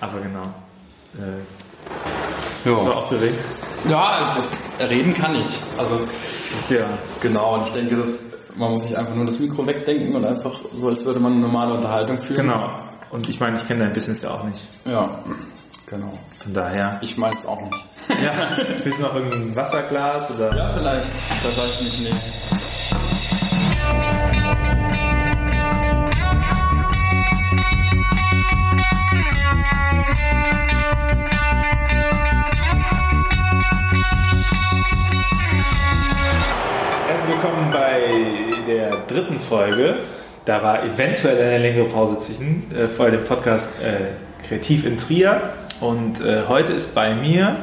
Aber genau. Äh, Ja. so aufgeregt. Ja, also, reden kann ich. Also, Ja. genau, und ich denke, dass man muss sich einfach nur das Mikro wegdenken und einfach so, als würde man eine normale Unterhaltung führen. Genau. Und ich meine, ich kenne dein Business ja auch nicht. Ja, genau. Von daher. Ich meine es auch nicht. Ja. Willst du noch irgendein Wasserglas oder? Ja, vielleicht. Da sage ich mich nicht. Folge. Da war eventuell eine längere Pause zwischen, äh, vor dem Podcast äh, Kreativ in Trier. Und äh, heute ist bei mir,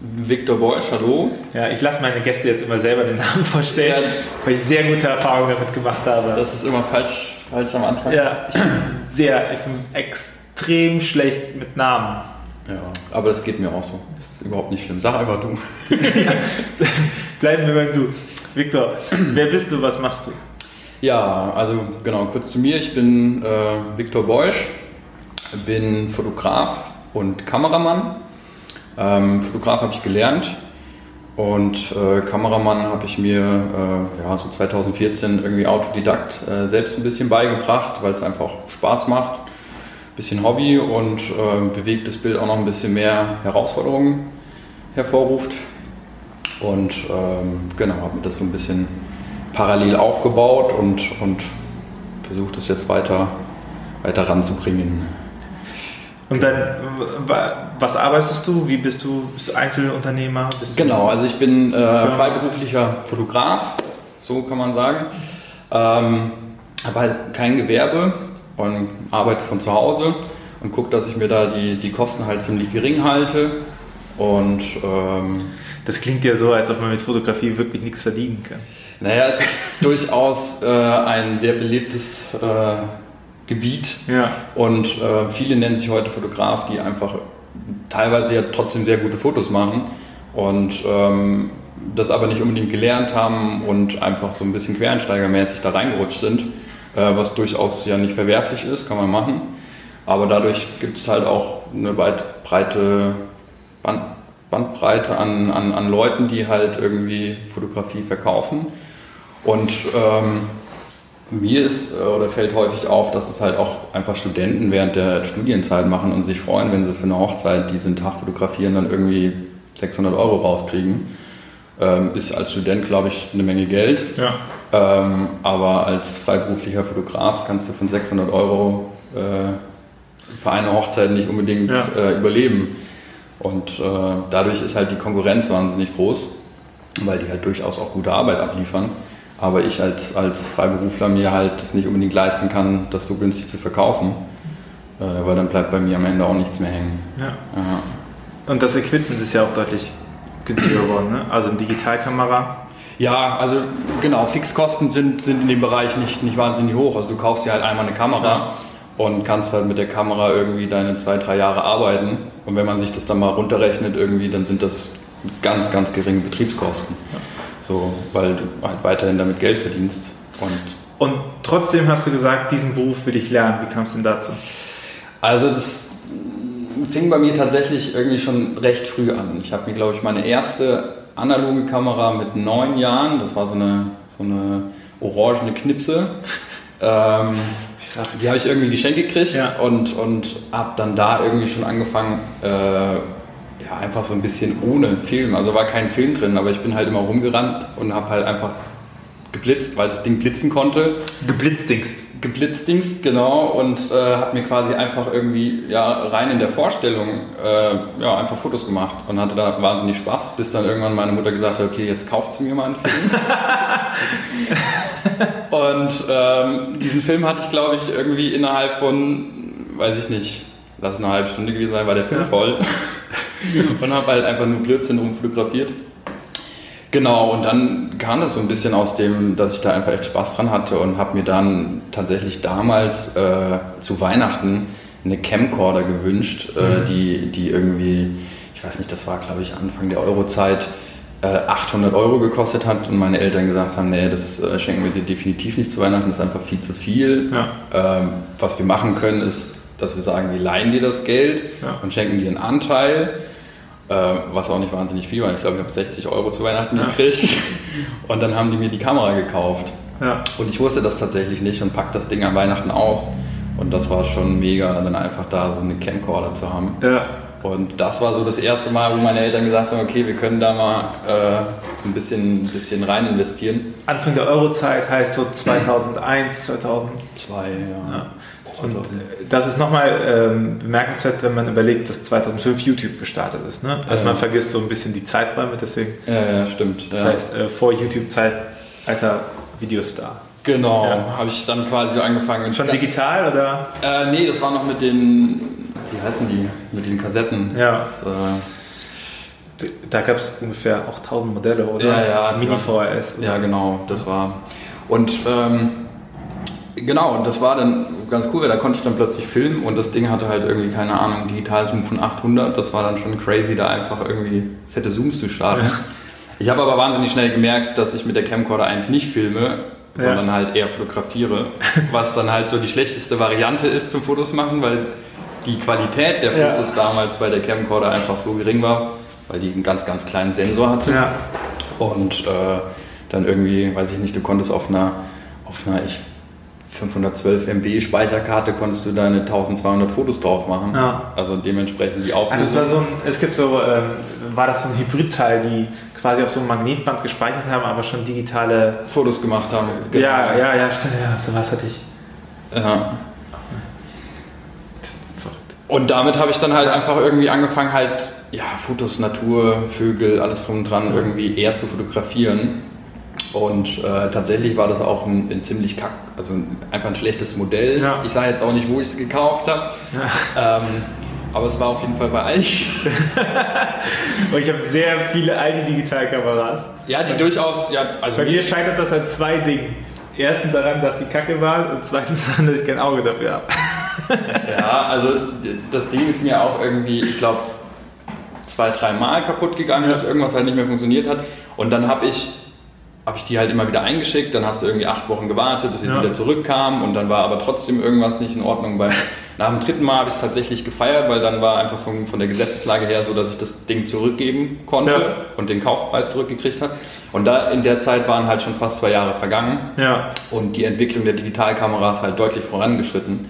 Victor Beusch, hallo. ja, ich lasse meine Gäste jetzt immer selber den Namen vorstellen, Ja. weil ich sehr gute Erfahrungen damit gemacht habe. Das ist immer falsch, falsch am Anfang. ja, ich bin sehr, ich bin extrem schlecht mit Namen. Ja, aber das geht mir auch so. Das ist überhaupt nicht schlimm. Sag einfach du. Bleiben wir beim Du. Viktor, wer bist du, was machst du? Ja, also genau, kurz zu mir. Ich bin äh, Viktor Beusch, bin Fotograf und Kameramann. Ähm, Fotograf habe ich gelernt und äh, Kameramann habe ich mir äh, ja, so 2014 irgendwie Autodidakt äh, selbst ein bisschen beigebracht, weil es einfach Spaß macht. Bisschen Hobby und äh, bewegtes Bild auch noch ein bisschen mehr Herausforderungen hervorruft. Und ähm, genau, habe mir das so ein bisschen parallel aufgebaut und, und versuche das jetzt weiter, weiter ranzubringen. Und dann, wa- was arbeitest du? Wie bist du? Bist du Einzelunternehmer? Bist du Genau, also ich bin äh, freiberuflicher Fotograf, so kann man sagen. Ähm, habe halt kein Gewerbe und arbeite von zu Hause und gucke, dass ich mir da die, die Kosten halt ziemlich gering halte. Und ähm, Das klingt ja so, als ob man mit Fotografie wirklich nichts verdienen kann. Naja, es ist durchaus äh, ein sehr belebtes äh, Gebiet. Ja. Und äh, viele nennen sich heute Fotograf, die einfach teilweise ja trotzdem sehr gute Fotos machen und ähm, das aber nicht unbedingt gelernt haben und einfach so ein bisschen quereinsteigermäßig da reingerutscht sind, äh, was durchaus ja nicht verwerflich ist, kann man machen. Aber dadurch gibt es halt auch eine weit breite Band, Bandbreite an, an, an Leuten, die halt irgendwie Fotografie verkaufen. Und ähm, mir ist äh, oder fällt häufig auf, dass es halt auch einfach Studenten während der Studienzeit machen und sich freuen, wenn sie für eine Hochzeit diesen Tag fotografieren, dann irgendwie 600 Euro rauskriegen. Ähm, ist als Student, glaube ich, eine Menge Geld. Ja. Ähm, aber als freiberuflicher Fotograf kannst du von 600 Euro äh, für eine Hochzeit nicht unbedingt Ja. äh, überleben. Und äh, dadurch ist halt die Konkurrenz wahnsinnig groß, weil die halt durchaus auch gute Arbeit abliefern. Aber ich als, als Freiberufler mir halt das nicht unbedingt leisten kann, das so günstig zu verkaufen, äh, weil dann bleibt bei mir am Ende auch nichts mehr hängen. ja. Ja. Und das Equipment ist ja auch deutlich günstiger geworden. Ne? Also eine Digitalkamera. Ja, also genau, Fixkosten sind, sind in dem Bereich nicht, nicht wahnsinnig hoch. Also du kaufst dir halt einmal eine Kamera und kannst halt mit der Kamera irgendwie deine zwei, drei Jahre arbeiten. Und wenn man sich das dann mal runterrechnet irgendwie, dann sind das ganz, ganz geringe Betriebskosten. So, weil du halt weiterhin damit Geld verdienst. Und Und trotzdem hast du gesagt, diesen Beruf will ich lernen. Wie kam es denn dazu? Also das fing bei mir tatsächlich irgendwie schon recht früh an. Ich habe mir, glaube ich, meine erste analoge Kamera mit neun Jahren, das war so eine, so eine orangene Knipse, ähm, die habe ich irgendwie geschenkt gekriegt Ja. und, und habe dann da irgendwie schon angefangen, äh, ja, einfach so ein bisschen ohne Film. Also war kein Film drin, aber ich bin halt immer rumgerannt und habe halt einfach geblitzt, weil das Ding blitzen konnte Geblitzdingst. geblitzdingst, genau, und äh, hat mir quasi einfach irgendwie ja, rein in der Vorstellung äh, ja, einfach Fotos gemacht und hatte da wahnsinnig Spaß, bis dann irgendwann meine Mutter gesagt hat, okay, jetzt kauft sie mir mal einen Film. und ähm, diesen Film hatte ich, glaube ich, irgendwie innerhalb von, weiß ich nicht, lass es eine halbe Stunde gewesen sein, war der Film Ja. voll. und habe halt einfach nur Blödsinn rumfotografiert. Genau, und dann kam das so ein bisschen aus dem, dass ich da einfach echt Spaß dran hatte und habe mir dann tatsächlich damals äh, zu Weihnachten eine Camcorder gewünscht, äh, die, die irgendwie, ich weiß nicht, das war glaube ich Anfang der Eurozeit, äh, 800 Euro gekostet hat und meine Eltern gesagt haben, nee, das äh, schenken wir dir definitiv nicht zu Weihnachten, das ist einfach viel zu viel. Ja. Ähm, was wir machen können, ist, dass wir sagen, wir leihen dir das Geld Ja. und schenken dir einen Anteil, was auch nicht wahnsinnig viel war. Ich glaube, ich habe 60 Euro zu Weihnachten Ja. gekriegt und dann haben die mir die Kamera gekauft. Ja. Und ich wusste das tatsächlich nicht und pack das Ding an Weihnachten aus. Und das war schon mega, dann einfach da so eine Camcorder zu haben. Ja. Und das war so das erste Mal, wo meine Eltern gesagt haben, okay, wir können da mal äh, ein, bisschen, ein bisschen rein investieren. Anfang der Eurozeit heißt so 2001, 2000. Zwei, ja. Ja. Und das ist nochmal ähm, bemerkenswert, wenn man überlegt, dass 2005 YouTube gestartet ist. Ne? Also Ja. man vergisst so ein bisschen die Zeiträume, deswegen. Ja, ja, stimmt. Das ja. heißt, äh, vor YouTube-Zeitalter Videostar. genau, habe ich dann quasi so angefangen. Schon digital oder? Äh, nee, das war noch mit den, wie heißen die, mit den Kassetten. Ja. Das, äh, Da gab es ungefähr auch 1000 Modelle, oder? Ja, ja, Mini klar. VHS. oder? Ja, genau, das war. Und ähm, genau, und das war dann ganz cool, weil da konnte ich dann plötzlich filmen und das Ding hatte halt irgendwie, keine Ahnung, Digitalzoom von 800. Das war dann schon crazy, da einfach irgendwie fette Zooms zu starten. Ja. Ich habe aber wahnsinnig schnell gemerkt, dass ich mit der Camcorder eigentlich nicht filme, Ja. sondern halt eher fotografiere. Was dann halt so die schlechteste Variante ist zum Fotos machen, weil die Qualität der Ja. Fotos damals bei der Camcorder einfach so gering war, weil die einen ganz, ganz kleinen Sensor hatte. Ja. Und äh, dann irgendwie, weiß ich nicht, du konntest auf einer, auf einer ich, 512 MB Speicherkarte konntest du deine 1200 Fotos drauf machen. Ja. Also dementsprechend die Also Auflösung. war so ein, es gibt so, ähm, war das so ein Hybridteil, die quasi auf so einem Magnetband gespeichert haben, aber schon digitale. Fotos gemacht haben. Ja, ja, ja, stimmt, ja, sowas hatte ich. ja. Und damit habe ich dann halt einfach irgendwie angefangen, halt, ja, Fotos, Natur, Vögel, alles drum und dran irgendwie eher zu fotografieren. Und äh, tatsächlich war das auch ein, ein ziemlich kack, also ein, einfach ein schlechtes Modell. Ja. Ich sage jetzt auch nicht, wo ich es gekauft habe. Ähm, aber es war auf jeden Fall bei Aldi. Und ich habe sehr viele alte Digitalkameras. Ja, die durchaus, ja, also Bei mir scheitert das an zwei Dingen. Erstens daran, dass die kacke waren und zweitens daran, dass ich kein Auge dafür habe. Ja, also das Ding ist mir auch irgendwie, ich glaube, zwei, drei Mal kaputt gegangen, dass irgendwas halt nicht mehr funktioniert hat. Und dann habe ich, hab ich die halt immer wieder eingeschickt, dann hast du irgendwie acht Wochen gewartet, bis sie Ja. wieder zurückkamen und dann war aber trotzdem irgendwas nicht in Ordnung. Beim, nach dem dritten Mal habe ich es tatsächlich gefeiert, weil dann war einfach von, von der Gesetzeslage her so, dass ich das Ding zurückgeben konnte Ja. und den Kaufpreis zurückgekriegt habe. Und da in der Zeit waren halt schon fast zwei Jahre vergangen. Ja. Und die Entwicklung der Digitalkameras halt deutlich vorangeschritten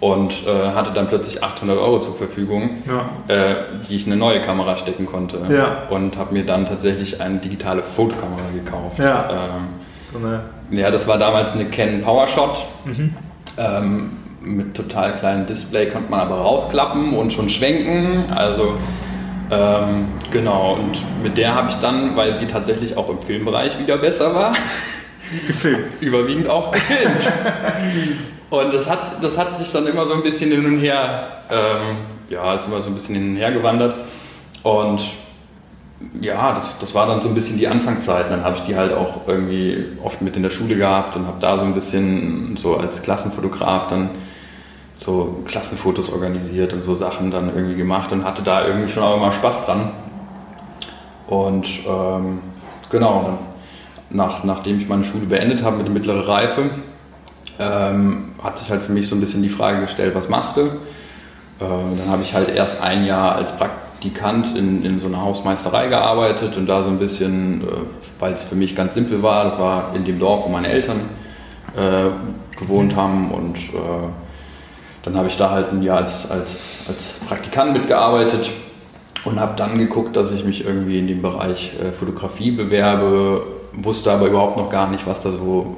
und äh, hatte dann plötzlich 800 Euro zur Verfügung, Ja. äh, die ich in eine neue Kamera stecken konnte. Ja. Und habe mir dann tatsächlich eine digitale Fotokamera gekauft. Ja. Ähm, So eine, ja, das war damals eine Canon PowerShot. Mhm. Ähm, mit total kleinem Display konnte man aber rausklappen und schon schwenken. Also ähm, genau, und mit der habe ich dann, weil sie tatsächlich auch im Filmbereich wieder besser war, gefilmt. überwiegend auch gefilmt. Und das hat, das hat sich dann immer so ein bisschen hin und her, ähm, ja, ist immer so ein bisschen hin und her gewandert. Und ja, das, das war dann so ein bisschen die Anfangszeit. Dann habe ich die halt auch irgendwie oft mit in der Schule gehabt und habe da so ein bisschen so als Klassenfotograf dann so Klassenfotos organisiert und so Sachen dann irgendwie gemacht und hatte da irgendwie schon auch immer Spaß dran. Und ähm, genau, dann nach, nachdem ich meine Schule beendet habe mit der mittleren Reife, ähm, hat sich halt für mich so ein bisschen die Frage gestellt, was machst du? Äh, dann habe ich halt erst ein Jahr als Praktikant in, in so einer Hausmeisterei gearbeitet und da so ein bisschen, äh, weil es für mich ganz simpel war, das war in dem Dorf, wo meine Eltern äh, gewohnt haben und äh, dann habe ich da halt ein Jahr als, als, als Praktikant mitgearbeitet und habe dann geguckt, dass ich mich irgendwie in dem Bereich äh, Fotografie bewerbe, wusste aber überhaupt noch gar nicht, was da so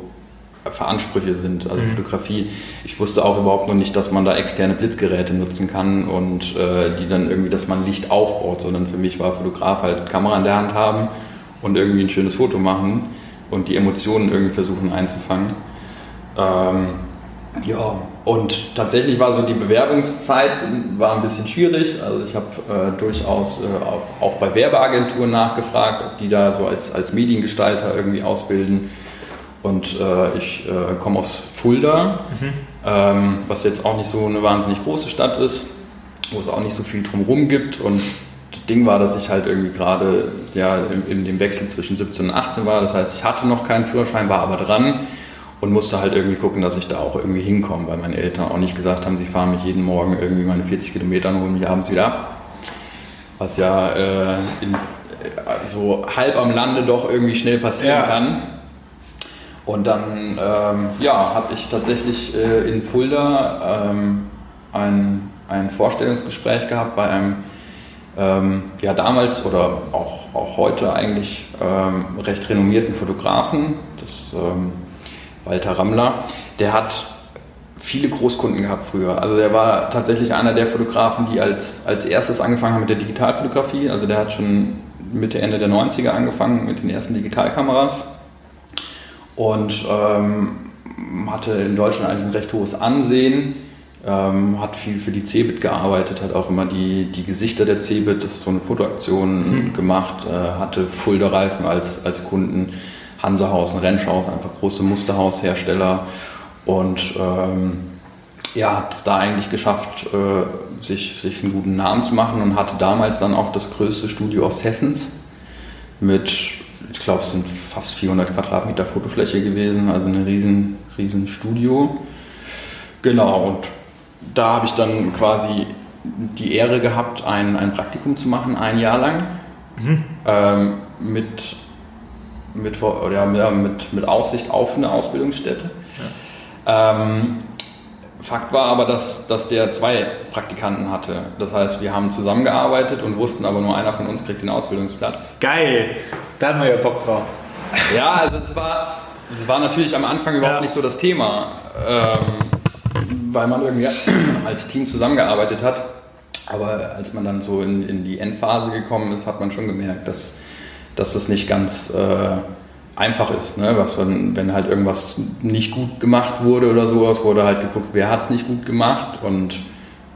für Ansprüche sind. Also Fotografie, ich wusste auch überhaupt noch nicht, dass man da externe Blitzgeräte nutzen kann und äh, die dann irgendwie, dass man Licht aufbaut, sondern für mich war Fotograf halt Kamera in der Hand haben und irgendwie ein schönes Foto machen und die Emotionen irgendwie versuchen einzufangen. Ähm, ja, und tatsächlich war so die Bewerbungszeit war ein bisschen schwierig. Also ich habe äh, durchaus äh, auch, auch bei Werbeagenturen nachgefragt, ob die da so als, als Mediengestalter irgendwie ausbilden. Und äh, ich äh, komme aus Fulda, ähm, was jetzt auch nicht so eine wahnsinnig große Stadt ist, wo es auch nicht so viel drumherum gibt. Und das Ding war, dass ich halt irgendwie gerade ja, in, in dem Wechsel zwischen 17 und 18 war. Das heißt, ich hatte noch keinen Führerschein, war aber dran. und musste halt irgendwie gucken, dass ich da auch irgendwie hinkomme, weil meine Eltern auch nicht gesagt haben, sie fahren mich jeden Morgen irgendwie meine 40 Kilometer und holen mich abends wieder ab. Was ja äh, in, so halb am Lande doch irgendwie schnell passieren ja. kann. Und dann ähm, ja, habe ich tatsächlich äh, in Fulda ähm, ein, ein Vorstellungsgespräch gehabt bei einem ähm, ja damals oder auch, auch heute eigentlich ähm, recht renommierten Fotografen, das ähm, Walter Rammler, der hat viele Großkunden gehabt früher. Also der war tatsächlich einer der Fotografen, die als, als erstes angefangen haben mit der Digitalfotografie. Also der hat schon Mitte, Ende der 90er angefangen mit den ersten Digitalkameras und ähm, hatte in Deutschland eigentlich ein recht hohes Ansehen. Ähm, hat viel für die Cebit gearbeitet, hat auch immer die, die Gesichter der Cebit, das ist so eine Fotoaktion mhm. gemacht, äh, hatte Fulda-Reifen als, als Kunden, Hansehausen, Rentschhaus, einfach große Musterhaushersteller und ähm, ja, hat es da eigentlich geschafft, äh, sich, sich einen guten Namen zu machen und hatte damals dann auch das größte Studio Osthessens mit, ich glaube, es sind fast 400 Quadratmeter Fotofläche gewesen, also ein riesen, riesen Studio. Genau, und da habe ich dann quasi die Ehre gehabt, ein, ein Praktikum zu machen, ein Jahr lang, mhm. ähm, mit, mit, oder, mit, mit Aussicht auf eine Ausbildungsstätte. Ja. Ähm, Fakt war aber, dass, dass der zwei Praktikanten hatte. Das heißt, wir haben zusammengearbeitet und wussten aber nur einer von uns kriegt den Ausbildungsplatz. Geil! Da haben wir ja Bock drauf. Ja, also das war, das war natürlich am Anfang überhaupt ja. nicht so das Thema. Ähm, weil man irgendwie als Team zusammengearbeitet hat. Aber als man dann so in, in die Endphase gekommen ist, hat man schon gemerkt, dass, dass das nicht ganz äh, einfach ist. Ne? Was, wenn, wenn halt irgendwas nicht gut gemacht wurde oder sowas, wurde halt geguckt, wer hat es nicht gut gemacht. Und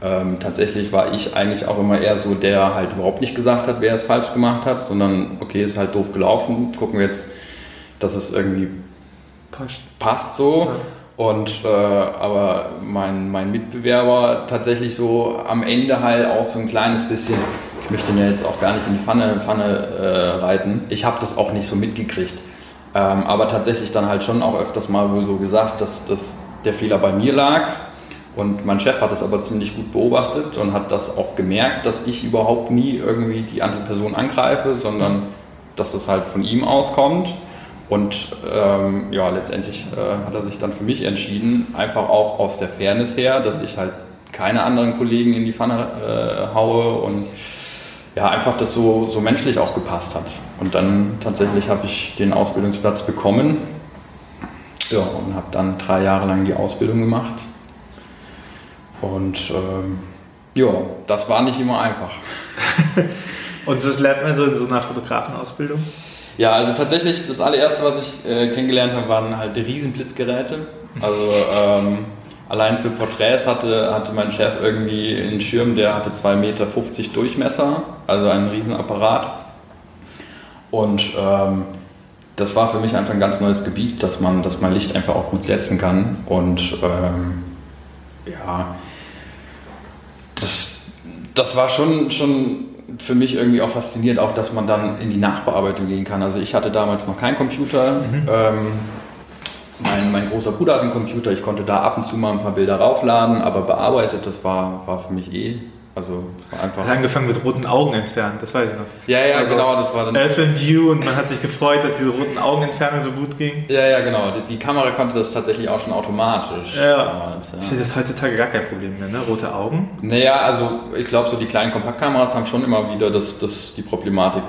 ähm, tatsächlich war ich eigentlich auch immer eher so, der halt überhaupt nicht gesagt hat, wer es falsch gemacht hat, sondern okay, ist halt doof gelaufen, gucken wir jetzt, dass es irgendwie passt, passt so. Ja. Und äh, aber mein, mein Mitbewerber tatsächlich so am Ende halt auch so ein kleines bisschen, ich möchte ihn ja jetzt auch gar nicht in die Pfanne, Pfanne äh, reiten. Ich habe das auch nicht so mitgekriegt. Ähm, aber tatsächlich dann halt schon auch öfters mal wohl so gesagt, dass, dass der Fehler bei mir lag. Und mein Chef hat das aber ziemlich gut beobachtet und hat das auch gemerkt, dass ich überhaupt nie irgendwie die andere Person angreife, sondern dass das halt von ihm auskommt. Und ähm, ja, letztendlich äh, hat er sich dann für mich entschieden, einfach auch aus der Fairness her, dass ich halt keine anderen Kollegen in die Pfanne äh, haue und ja, einfach das so, so menschlich auch gepasst hat. Und dann tatsächlich habe ich den Ausbildungsplatz bekommen ja, und habe dann drei Jahre lang die Ausbildung gemacht. Und ähm, ja, das war nicht immer einfach. und das lernt man so in so einer Fotografenausbildung? Ja, also tatsächlich das allererste, was ich äh, kennengelernt habe, waren halt die Riesenblitzgeräte. Also ähm, allein für Porträts hatte, hatte mein Chef irgendwie einen Schirm, der hatte 2,50 Meter Durchmesser, also ein Riesenapparat. Und ähm, das war für mich einfach ein ganz neues Gebiet, dass man, dass man Licht einfach auch gut setzen kann. Und ähm, ja, das, das war schon, schon für mich irgendwie auch faszinierend, auch dass man dann in die Nachbearbeitung gehen kann. Also ich hatte damals noch keinen Computer. Mhm. Ähm, mein, mein, großer Bruder hat einen Computer, ich konnte da ab und zu mal ein paar Bilder raufladen, aber bearbeitet, das war, war für mich eh also war einfach. Hat angefangen mit roten Augen entfernen, das weiß ich noch. Ja, ja, also genau, das war dann. Elfin View und man hat sich gefreut, dass diese roten Augenentfernung so gut ging. Ja, ja, genau. Die, die Kamera konnte das tatsächlich auch schon automatisch. Ja. Damals, ja. Das heutzutage gar kein Problem mehr, ne? Rote Augen. Naja, also ich glaube, so die kleinen Kompaktkameras haben schon immer wieder das, das, die Problematik.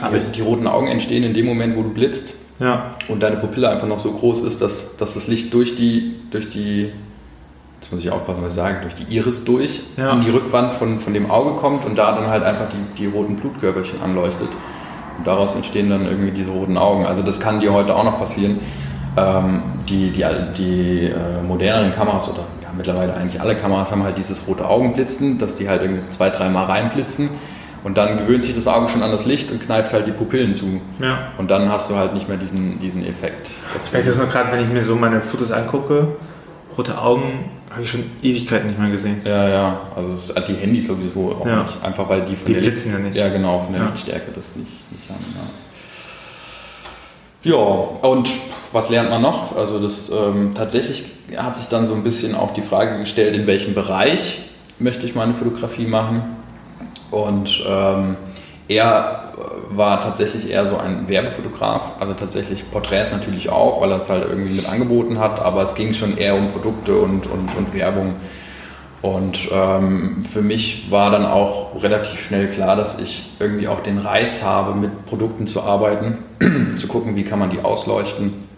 Aber die, die roten Augen entstehen in dem Moment, wo du blitzt. Ja. Und deine Pupille einfach noch so groß ist, dass, dass das Licht durch die, durch die jetzt muss ich aufpassen, was ich sage, durch die Iris durch ja. in die Rückwand von, von dem Auge kommt und da dann halt einfach die, die roten Blutkörperchen anleuchtet. Und daraus entstehen dann irgendwie diese roten Augen. Also das kann dir heute auch noch passieren. Ähm, die die, die äh, moderneren Kameras oder ja, mittlerweile eigentlich alle Kameras haben halt dieses rote Augenblitzen, dass die halt irgendwie so zwei, dreimal reinblitzen. Und dann gewöhnt sich das Auge schon an das Licht und kneift halt die Pupillen zu. Ja. Und dann hast du halt nicht mehr diesen, diesen Effekt. Ich merke das nur gerade, wenn ich mir so meine Fotos angucke, rote Augen habe ich schon Ewigkeiten nicht mehr gesehen. Ja, ja. Also es, die Handys sowieso auch ja. nicht. Einfach weil die von die der blitzen ja nicht. Ja, genau, von der ja. Lichtstärke das nicht, nicht haben. Ja, und was lernt man noch? Also das ähm, tatsächlich hat sich dann so ein bisschen auch die Frage gestellt, in welchem Bereich möchte ich meine Fotografie machen. Und ähm, er war tatsächlich eher so ein Werbefotograf, also tatsächlich Porträts natürlich auch, weil er es halt irgendwie mit angeboten hat, aber es ging schon eher um Produkte und, und, und Werbung. Und ähm, für mich war dann auch relativ schnell klar, dass ich irgendwie auch den Reiz habe, mit Produkten zu arbeiten, zu gucken, wie kann man die ausleuchten.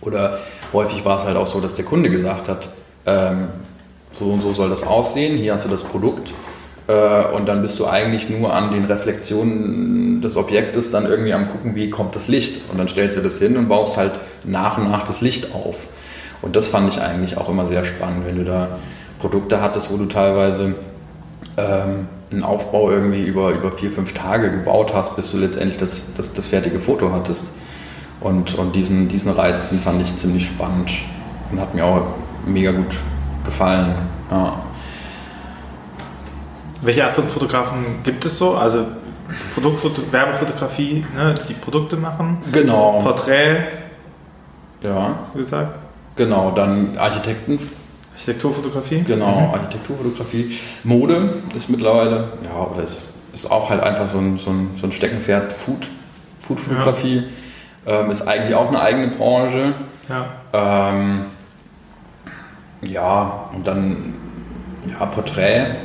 Oder häufig war es halt auch so, dass der Kunde gesagt hat, ähm, so und so soll das aussehen, hier hast du das Produkt. Äh, und dann bist du eigentlich nur an den Reflexionen des Objektes dann irgendwie am gucken, wie kommt das Licht. Und dann stellst du das hin und baust halt nach und nach das Licht auf. Und das fand ich eigentlich auch immer sehr spannend, wenn du da Produkte hattest, wo du teilweise ähm, einen Aufbau irgendwie über, über vier, fünf Tage gebaut hast, bis du letztendlich das, das, das fertige Foto hattest. Und, und diesen, diesen Reiz den fand ich ziemlich spannend und hat mir auch mega gut gefallen. Ja. Welche Art von Fotografen gibt es so? Also Produktfoto Werbefotografie, ne, die Produkte machen. Genau. Porträt. Ja. So gesagt. Genau, dann Architekten Architekturfotografie? Genau, mhm. Architekturfotografie. Mode ist mittlerweile, ja, oder ist, ist auch halt einfach so ein, so ein, so ein Steckenpferd. Food, Foodfotografie ja. ähm, ist eigentlich auch eine eigene Branche. Ja. Ähm, ja, und dann ja, Porträt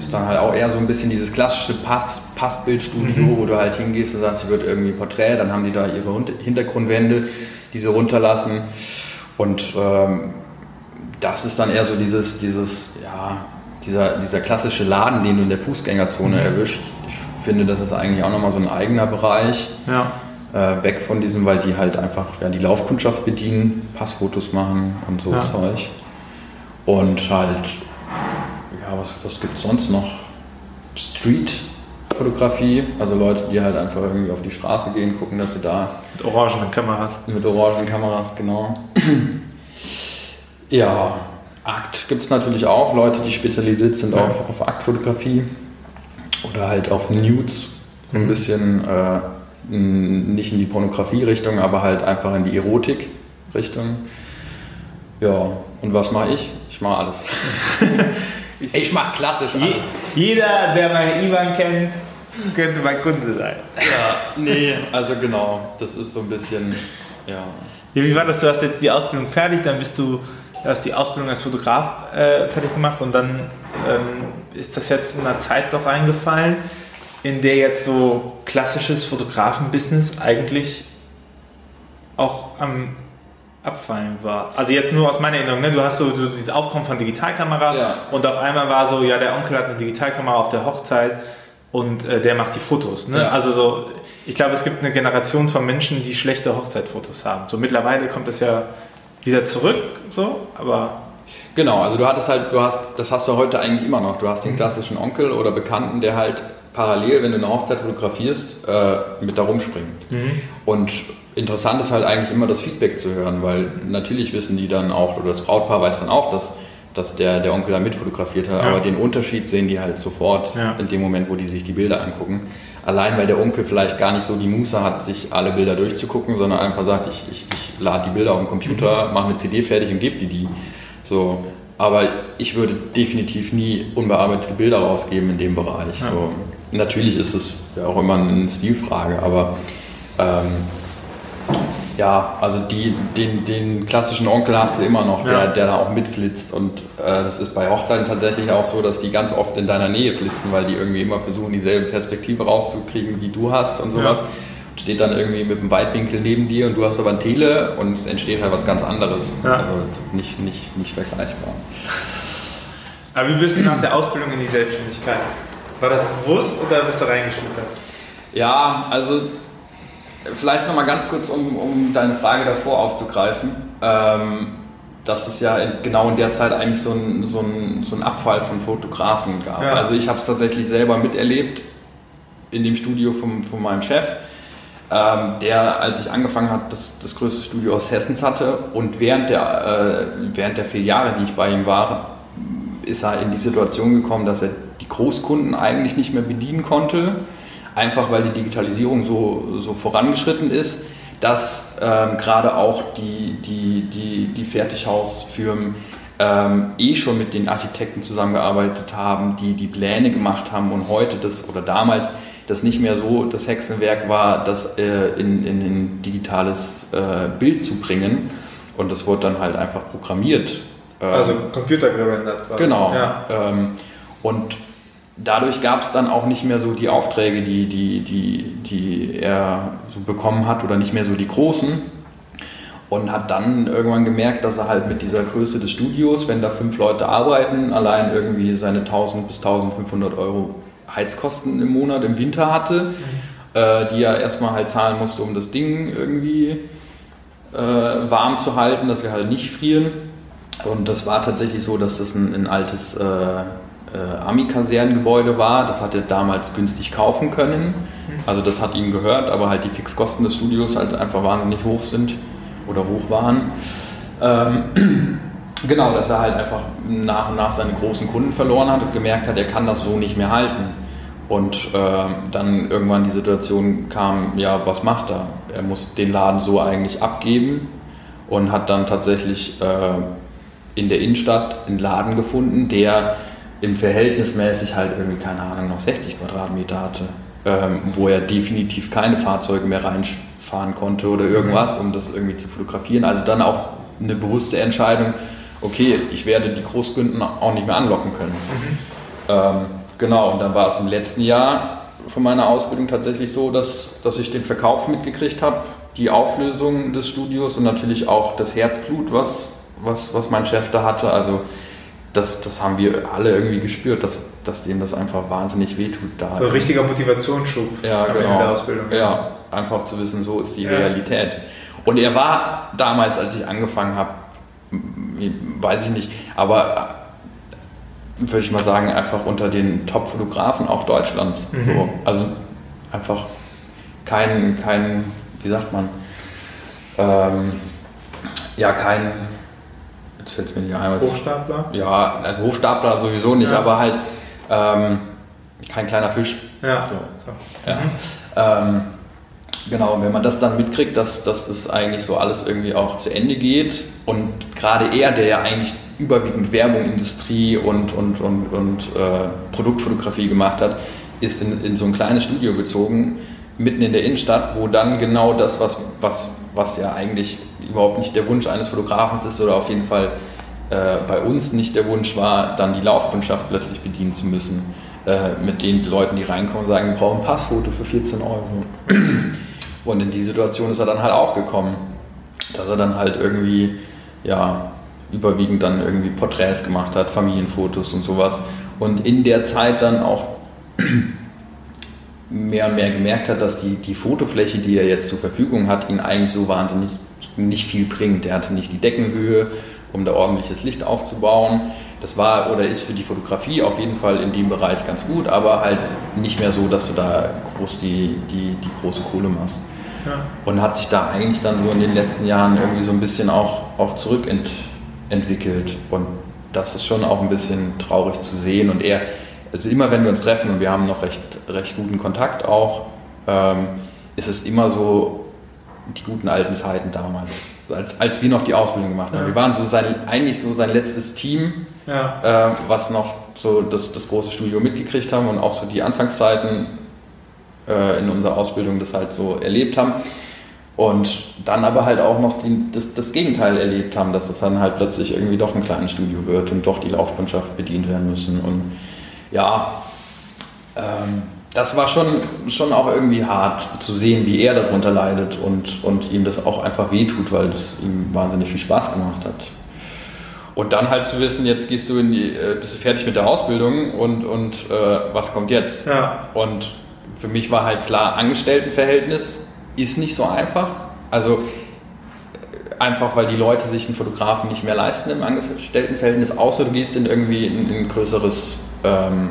ist dann halt auch eher so ein bisschen dieses klassische Pass, Passbildstudio, mhm. wo du halt hingehst und sagst, ich würde irgendwie Porträt, dann haben die da ihre Hintergrundwände, die sie runterlassen. Und ähm, das ist dann eher so dieses, dieses, ja, dieser, dieser klassische Laden, den du in der Fußgängerzone mhm. erwischt. Ich finde, das ist eigentlich auch nochmal so ein eigener Bereich. Ja. Äh, weg von diesem, weil die halt einfach ja, die Laufkundschaft bedienen, Passfotos machen und so ja. Zeug. Und halt, was, was gibt es sonst noch? Street-Fotografie, also Leute, die halt einfach irgendwie auf die Straße gehen, gucken, dass sie da. Mit orangenen Kameras. Mit orangenen Kameras, genau. Ja, Akt gibt es natürlich auch, Leute, die spezialisiert sind ja. auf, auf Aktfotografie oder halt auf Nudes, ein bisschen äh, nicht in die Pornografie-Richtung, aber halt einfach in die Erotik-Richtung. Ja, und was mache ich? Ich mache alles. ich mache klassisch alles. jeder, der meine Ivan kennt, könnte mein Kunde sein. Ja, nee, also genau, das ist so ein bisschen, ja. ja wie war das? Du hast jetzt die Ausbildung fertig, dann bist du hast die Ausbildung als Fotograf äh, fertig gemacht und dann ähm, ist das jetzt in einer Zeit doch reingefallen, in der jetzt so klassisches Fotografenbusiness eigentlich auch am Abfallen war. Also jetzt nur aus meiner Erinnerung, ne? du hast so, so dieses Aufkommen von Digitalkamera ja. und auf einmal war so, ja, der Onkel hat eine Digitalkamera auf der Hochzeit und äh, der macht die Fotos. Ne? Ja. Also so, ich glaube, es gibt eine Generation von Menschen, die schlechte Hochzeitfotos haben. So mittlerweile kommt es ja wieder zurück, so, aber. Genau, also du hattest halt, du hast, das hast du heute eigentlich immer noch. Du hast den mhm. klassischen Onkel oder Bekannten, der halt parallel, wenn du eine Hochzeit fotografierst, äh, mit da rumspringt. Mhm. Und interessant ist halt eigentlich immer das Feedback zu hören, weil natürlich wissen die dann auch, oder das Brautpaar weiß dann auch, dass, dass der, der Onkel da mitfotografiert hat, ja. aber den Unterschied sehen die halt sofort ja. in dem Moment, wo die sich die Bilder angucken. Allein weil der Onkel vielleicht gar nicht so die Muße hat, sich alle Bilder durchzugucken, sondern einfach sagt, ich, ich, ich lade die Bilder auf den Computer, mhm. mache eine CD fertig und gebe die die. So. Aber ich würde definitiv nie unbearbeitete Bilder rausgeben in dem Bereich. Ja. So. Natürlich ist es ja auch immer eine Stilfrage, aber ähm, ja, also die, den, den klassischen Onkel hast du immer noch, der, ja. der da auch mitflitzt. Und äh, das ist bei Hochzeiten tatsächlich auch so, dass die ganz oft in deiner Nähe flitzen, weil die irgendwie immer versuchen, dieselbe Perspektive rauszukriegen, wie du hast und sowas. Ja. Steht dann irgendwie mit einem Weitwinkel neben dir und du hast aber ein Tele und es entsteht halt was ganz anderes. Ja. Also nicht, nicht, nicht vergleichbar. Aber wie bist du nach der Ausbildung in die Selbstständigkeit? War das bewusst oder bist du reingeschnuppert? Ja, also Vielleicht nochmal ganz kurz, um, um deine Frage davor aufzugreifen. Ähm, dass es ja genau in der Zeit eigentlich so einen so so ein Abfall von Fotografen gab. Ja. Also ich habe es tatsächlich selber miterlebt in dem Studio von, von meinem Chef, ähm, der, als ich angefangen habe, das, das größte Studio aus Hessens hatte und während der, äh, während der vier Jahre, die ich bei ihm war, ist er in die Situation gekommen, dass er die Großkunden eigentlich nicht mehr bedienen konnte einfach weil die Digitalisierung so, so vorangeschritten ist. dass ähm, gerade auch die, die, die, die Fertighausfirmen ähm, eh schon mit den Architekten zusammengearbeitet haben, die die Pläne gemacht haben und heute das oder damals das nicht mehr so das Hexenwerk war, das äh, in, in ein digitales äh, Bild zu bringen. Und das wurde dann halt einfach programmiert. Ähm, also computergerendert. Genau. Ja. Ähm, und dadurch gab es dann auch nicht mehr so die Aufträge, die, die, die, die er so bekommen hat oder nicht mehr so die großen. Und hat dann irgendwann gemerkt, dass er halt mit dieser Größe des Studios, wenn da fünf Leute arbeiten, allein irgendwie seine 1000 bis 1500 Euro Heizkosten im Monat im Winter hatte, mhm. äh, die er erstmal halt zahlen musste, um das Ding irgendwie äh, warm zu halten, dass wir halt nicht frieren. Und das war tatsächlich so, dass das ein, ein altes äh, äh, Army-Kasernengebäude war. Das hat er damals günstig kaufen können. Also das hat ihm gehört, aber halt die Fixkosten des Studios halt einfach wahnsinnig hoch sind oder hoch waren. Ähm, genau, dass er halt einfach nach und nach seine großen Kunden verloren hat und gemerkt hat, er kann das so nicht mehr halten. Und äh, dann irgendwann die Situation kam, ja, was macht er? Er muss den Laden so eigentlich abgeben und hat dann tatsächlich äh, in der Innenstadt einen Laden gefunden, der im Verhältnismäßig halt irgendwie, keine Ahnung, noch 60 Quadratmeter hatte, ähm, wo er definitiv keine Fahrzeuge mehr reinfahren konnte oder irgendwas, um das irgendwie zu fotografieren. Also dann auch eine bewusste Entscheidung, okay, ich werde die Großkunden auch nicht mehr anlocken können. Mhm. Ähm, genau, und dann war es im letzten Jahr von meiner Ausbildung tatsächlich so, dass, dass ich den Verkauf mitgekriegt habe, die Auflösung des Studios und natürlich auch das Herzblut, was, was, was mein Chef da hatte. Also das, das haben wir alle irgendwie gespürt, dass, dass denen das einfach wahnsinnig wehtut. Da so ein richtiger Motivationsschub ja, genau. der Ausbildung. Ja, einfach zu wissen, so ist die ja. Realität. Und er war damals, als ich angefangen habe, weiß ich nicht, aber würde ich mal sagen, einfach unter den Top-Fotografen auch Deutschlands. Mhm. So. Also einfach kein, kein, wie sagt man, ähm, ja, kein fällt es mir nicht ein. Hochstapler? Ja, also Hochstapler sowieso nicht, ja. aber halt ähm, kein kleiner Fisch. Ja. So. ja. Mhm. Ähm, genau, und wenn man das dann mitkriegt, dass, dass das eigentlich so alles irgendwie auch zu Ende geht und gerade er, der ja eigentlich überwiegend Werbung, Industrie und, und, und, und äh, Produktfotografie gemacht hat, ist in, in so ein kleines Studio gezogen, mitten in der Innenstadt, wo dann genau das, was, was, was ja eigentlich überhaupt nicht der Wunsch eines Fotografen ist oder auf jeden Fall äh, bei uns nicht der Wunsch war, dann die Laufkundschaft plötzlich bedienen zu müssen. Äh, mit den Leuten, die reinkommen und sagen, wir brauchen ein Passfoto für 14 Euro. Und in die Situation ist er dann halt auch gekommen, dass er dann halt irgendwie, ja, überwiegend dann irgendwie Porträts gemacht hat, Familienfotos und sowas. Und in der Zeit dann auch mehr und mehr gemerkt hat, dass die, die Fotofläche, die er jetzt zur Verfügung hat, ihn eigentlich so wahnsinnig nicht viel bringt. Er hatte nicht die Deckenhöhe, um da ordentliches Licht aufzubauen. Das war oder ist für die Fotografie auf jeden Fall in dem Bereich ganz gut, aber halt nicht mehr so, dass du da groß die, die, die große Kohle machst. Ja. Und hat sich da eigentlich dann so in den letzten Jahren irgendwie so ein bisschen auch, auch zurückentwickelt. Und das ist schon auch ein bisschen traurig zu sehen. Und er, also immer wenn wir uns treffen und wir haben noch recht, recht guten Kontakt auch, ähm, ist es immer so die guten alten Zeiten damals, als, als wir noch die Ausbildung gemacht haben. Ja. Wir waren so sein, eigentlich so sein letztes Team, ja. äh, was noch so das, das große Studio mitgekriegt haben und auch so die Anfangszeiten äh, in unserer Ausbildung das halt so erlebt haben. Und dann aber halt auch noch die, das, das Gegenteil erlebt haben, dass es dann halt plötzlich irgendwie doch ein kleines Studio wird und doch die Laufkundschaft bedient werden müssen. Und ja, ähm, das war schon, schon auch irgendwie hart zu sehen, wie er darunter leidet und, und ihm das auch einfach wehtut, weil das ihm wahnsinnig viel Spaß gemacht hat. Und dann halt zu wissen, jetzt gehst du in die, äh, bist du fertig mit der Ausbildung und, und äh, was kommt jetzt? Ja. Und für mich war halt klar, Angestelltenverhältnis ist nicht so einfach. Also einfach, weil die Leute sich einen Fotografen nicht mehr leisten im Angestelltenverhältnis, außer du gehst in irgendwie ein, ein größeres ähm,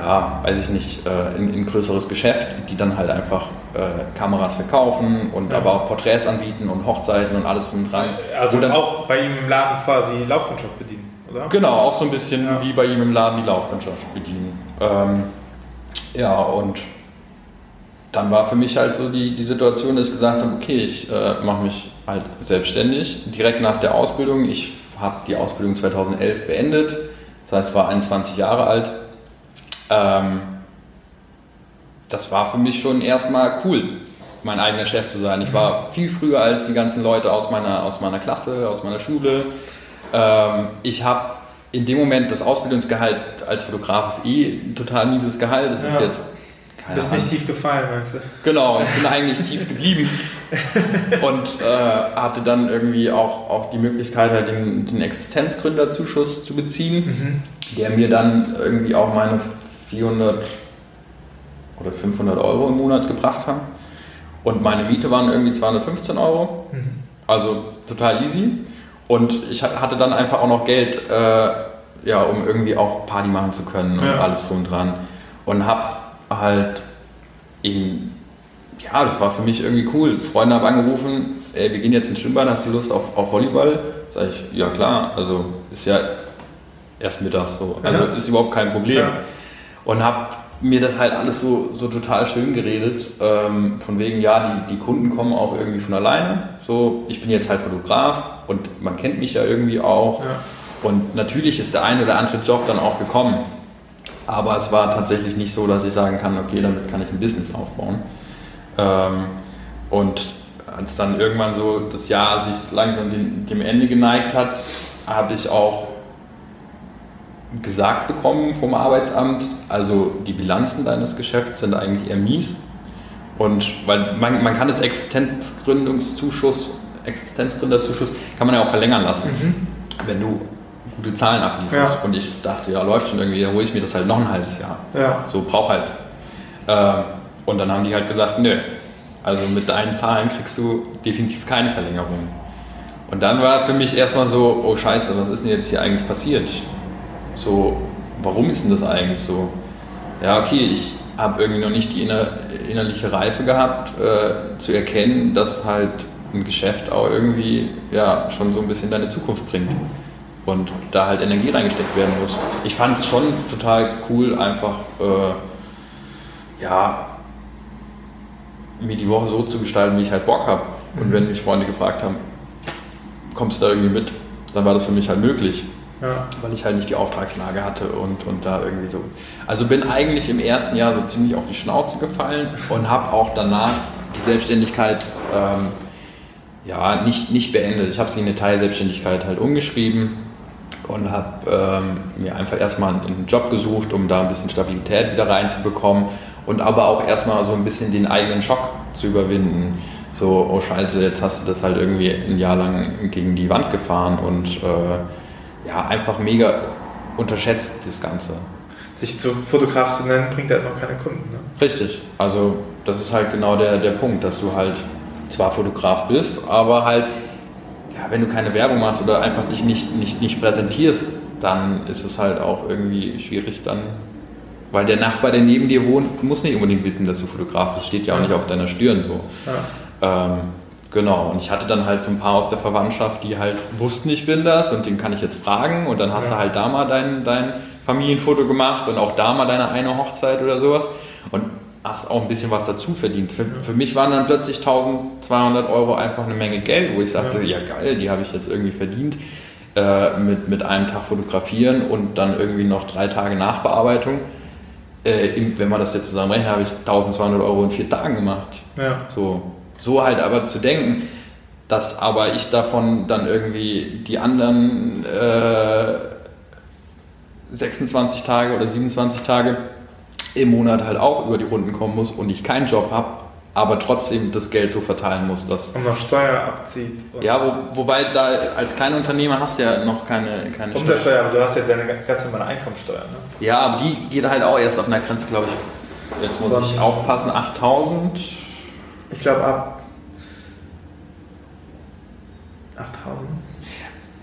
ja, weiß ich nicht, äh, in, in größeres Geschäft, die dann halt einfach äh, Kameras verkaufen und ja. aber auch Porträts anbieten und Hochzeiten und alles drum dran. Also dann, auch bei ihm im Laden quasi Laufkundschaft bedienen, oder? Genau, auch so ein bisschen ja. wie bei ihm im Laden die Laufkundschaft bedienen. Ähm, ja, und dann war für mich halt so die, die Situation, dass ich gesagt habe, okay, ich äh, mache mich halt selbstständig. Direkt nach der Ausbildung, ich habe die Ausbildung 2011 beendet, das heißt, war 21 Jahre alt. Ähm, das war für mich schon erstmal cool, mein eigener Chef zu sein. Ich war viel früher als die ganzen Leute aus meiner, aus meiner Klasse, aus meiner Schule. Ähm, ich habe in dem Moment das Ausbildungsgehalt als Fotograf ist eh ein total mieses Gehalt. Das Ja. ist jetzt Du bist nicht tief gefallen, meinst du? Genau, ich bin eigentlich tief geblieben und äh, hatte dann irgendwie auch, auch die Möglichkeit, halt den, den Existenzgründerzuschuss zu beziehen, der mir dann irgendwie auch meine 400 oder 500 Euro im Monat gebracht haben. Und meine Miete waren irgendwie 215 Euro, also total easy. Und ich ha- hatte dann einfach auch noch Geld, äh, ja, um irgendwie auch Party machen zu können und Ja. alles drum und dran. Und habe halt eben, ja, das war für mich irgendwie cool. Freunde haben angerufen, ey, wir gehen jetzt ins Schwimmbad, hast du Lust auf, auf Volleyball? Sag ich, ja klar, also ist ja erst mittags so. Also Ja. ist überhaupt kein Problem. Ja. Und habe mir das halt alles so, so total schön geredet. Ähm, von wegen, ja, die, die Kunden kommen auch irgendwie von alleine. So, ich bin jetzt halt Fotograf und man kennt mich ja irgendwie auch. Ja. Und natürlich ist der ein oder andere Job dann auch gekommen. Aber es war tatsächlich nicht so, dass ich sagen kann, okay, damit kann ich ein Business aufbauen. Ähm, und als dann irgendwann so das Jahr sich langsam dem, dem Ende geneigt hat, habe ich auch gesagt bekommen vom Arbeitsamt, also die Bilanzen deines Geschäfts sind eigentlich eher mies. Und weil man, man kann das Existenzgründungszuschuss, Existenzgründerzuschuss, kann man ja auch verlängern lassen, wenn du gute Zahlen ablieferst. Ja. Und ich dachte, ja, läuft schon irgendwie, dann hole ich mir das halt noch ein halbes Jahr. Ja. So, brauch halt. Ähm, und dann haben die halt gesagt, nö, also mit deinen Zahlen kriegst du definitiv keine Verlängerung. Und dann war für mich erstmal so, oh scheiße, was ist denn jetzt hier eigentlich passiert? So, warum ist denn das eigentlich so? Ja, okay, ich habe irgendwie noch nicht die inner, innerliche Reife gehabt, äh, zu erkennen, dass halt ein Geschäft auch irgendwie ja, schon so ein bisschen deine Zukunft bringt. Und da halt Energie reingesteckt werden muss. Ich fand es schon total cool, einfach äh, ja, mir die Woche so zu gestalten, wie ich halt Bock habe. Und wenn mich Freunde gefragt haben, kommst du da irgendwie mit, dann war das für mich halt möglich Weil ich halt nicht die Auftragslage hatte und, und da irgendwie so. Also bin eigentlich im ersten Jahr so ziemlich auf die Schnauze gefallen und habe auch danach die Selbstständigkeit ähm, ja, nicht, nicht beendet. Ich habe sie in eine Teilselbstständigkeit halt umgeschrieben und habe ähm, mir einfach erstmal einen Job gesucht, um da ein bisschen Stabilität wieder reinzubekommen und aber auch erstmal so ein bisschen den eigenen Schock zu überwinden. So, oh scheiße, jetzt hast du das halt irgendwie ein Jahr lang gegen die Wand gefahren und äh, ja, einfach mega unterschätzt das Ganze. Sich zu Fotograf zu nennen, bringt halt noch keine Kunden. Ne? Richtig. Also das ist halt genau der, der Punkt, dass du halt zwar Fotograf bist, aber halt, ja, wenn du keine Werbung machst oder einfach dich nicht, nicht, nicht präsentierst, dann ist es halt auch irgendwie schwierig dann, weil der Nachbar, der neben dir wohnt, muss nicht unbedingt wissen, dass du Fotograf bist, steht ja auch nicht auf deiner Stirn so. Ja. Ähm, genau, und ich hatte dann halt so ein paar aus der Verwandtschaft, die halt wussten, ich bin das und den kann ich jetzt fragen und dann hast Ja. du halt da mal dein, dein Familienfoto gemacht und auch da mal deine eine Hochzeit oder sowas und hast auch ein bisschen was dazu verdient. Für, für mich waren dann plötzlich 1200 Euro einfach eine Menge Geld, wo ich sagte, ja, geil, die habe ich jetzt irgendwie verdient. Äh, mit, mit einem Tag fotografieren und dann irgendwie noch drei Tage Nachbearbeitung. Äh, wenn man das jetzt zusammenrechnet, habe ich 1200 Euro in vier Tagen gemacht. Ja. So, so halt aber zu denken, dass aber ich davon dann irgendwie die anderen äh, 26 Tage oder 27 Tage im Monat halt auch über die Runden kommen muss und ich keinen Job habe, aber trotzdem das Geld so verteilen muss, dass Und noch Steuer abzieht. Ja, wo, wobei da als Kleinunternehmer hast du ja noch keine, keine Steuer. Umsatzsteuer, aber du hast ja deine ganz normale Einkommensteuer. Ne? Ja, aber die geht halt auch erst auf einer Grenze, glaube ich. Jetzt muss ich aufpassen, 8000. Ich glaube ab 8000.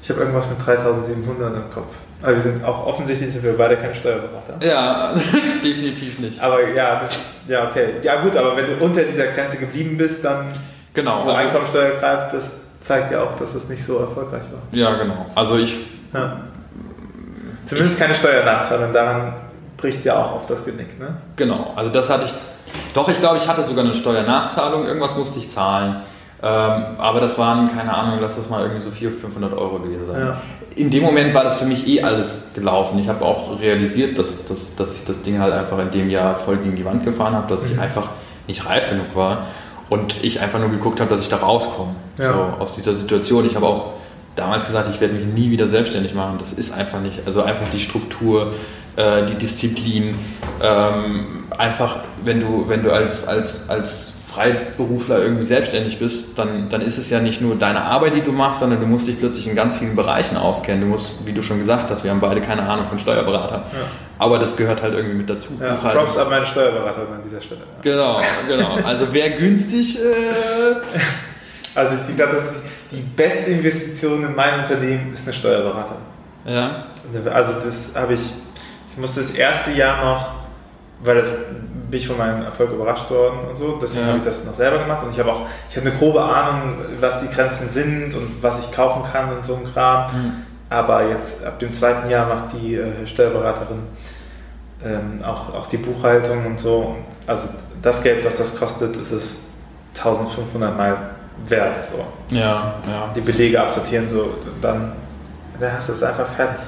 Ich habe irgendwas mit 3700 im Kopf. Aber wir sind auch offensichtlich sind wir beide kein Steuerberater. Ja, definitiv nicht. Aber ja, das, ja, okay. Ja gut, aber wenn du unter dieser Grenze geblieben bist, dann Genau. wo Also, Einkommensteuer greift, das zeigt ja auch, dass es nicht so erfolgreich war. ja, genau. Also ich, Ja. Zumindest keine Steuernachzahlung, daran bricht ja auch auf das Genick, ne? genau. Also das hatte ich Doch, ich glaube, ich hatte sogar eine Steuernachzahlung, irgendwas musste ich zahlen. Ähm, aber das waren, keine Ahnung, lass das mal irgendwie so 400, 500 Euro gewesen sein. Ja. In dem Moment war das für mich eh alles gelaufen. Ich habe auch realisiert, dass, dass, dass ich das Ding halt einfach in dem Jahr voll gegen die Wand gefahren habe, dass ich mhm. einfach nicht reif genug war und ich einfach nur geguckt habe, dass ich da rauskomme ja. so, aus dieser Situation. Ich habe auch damals gesagt, ich werde mich nie wieder selbstständig machen. Das ist einfach nicht. Also einfach die Struktur, äh, die Disziplin. Ähm, einfach, wenn du, wenn du als, als, als Freiberufler irgendwie selbstständig bist, dann, dann ist es ja nicht nur deine Arbeit, die du machst, sondern du musst dich plötzlich in ganz vielen Bereichen auskennen. Du musst, wie du schon gesagt hast, wir haben beide keine Ahnung von Steuerberater. Ja. Aber das gehört halt irgendwie mit dazu. Ja, Props an meine Steuerberaterin an dieser Stelle. Genau, genau. Also wer günstig. Äh also ich glaube, das ist die beste Investition in mein Unternehmen ist eine Steuerberaterin. Ja. Also das habe ich, ich musste das erste Jahr noch, weil das bin ich von meinem Erfolg überrascht worden und so. Deswegen ja. habe ich das noch selber gemacht und ich habe auch, ich habe eine grobe Ahnung, was die Grenzen sind und was ich kaufen kann und so ein Kram. Mhm. Aber jetzt ab dem zweiten Jahr macht die äh, Steuerberaterin ähm, auch, auch die Buchhaltung und so. Also das Geld, was das kostet, ist es 1500 Mal wert. So. Ja, ja. Die Belege absortieren, so, dann, dann hast du es einfach fertig.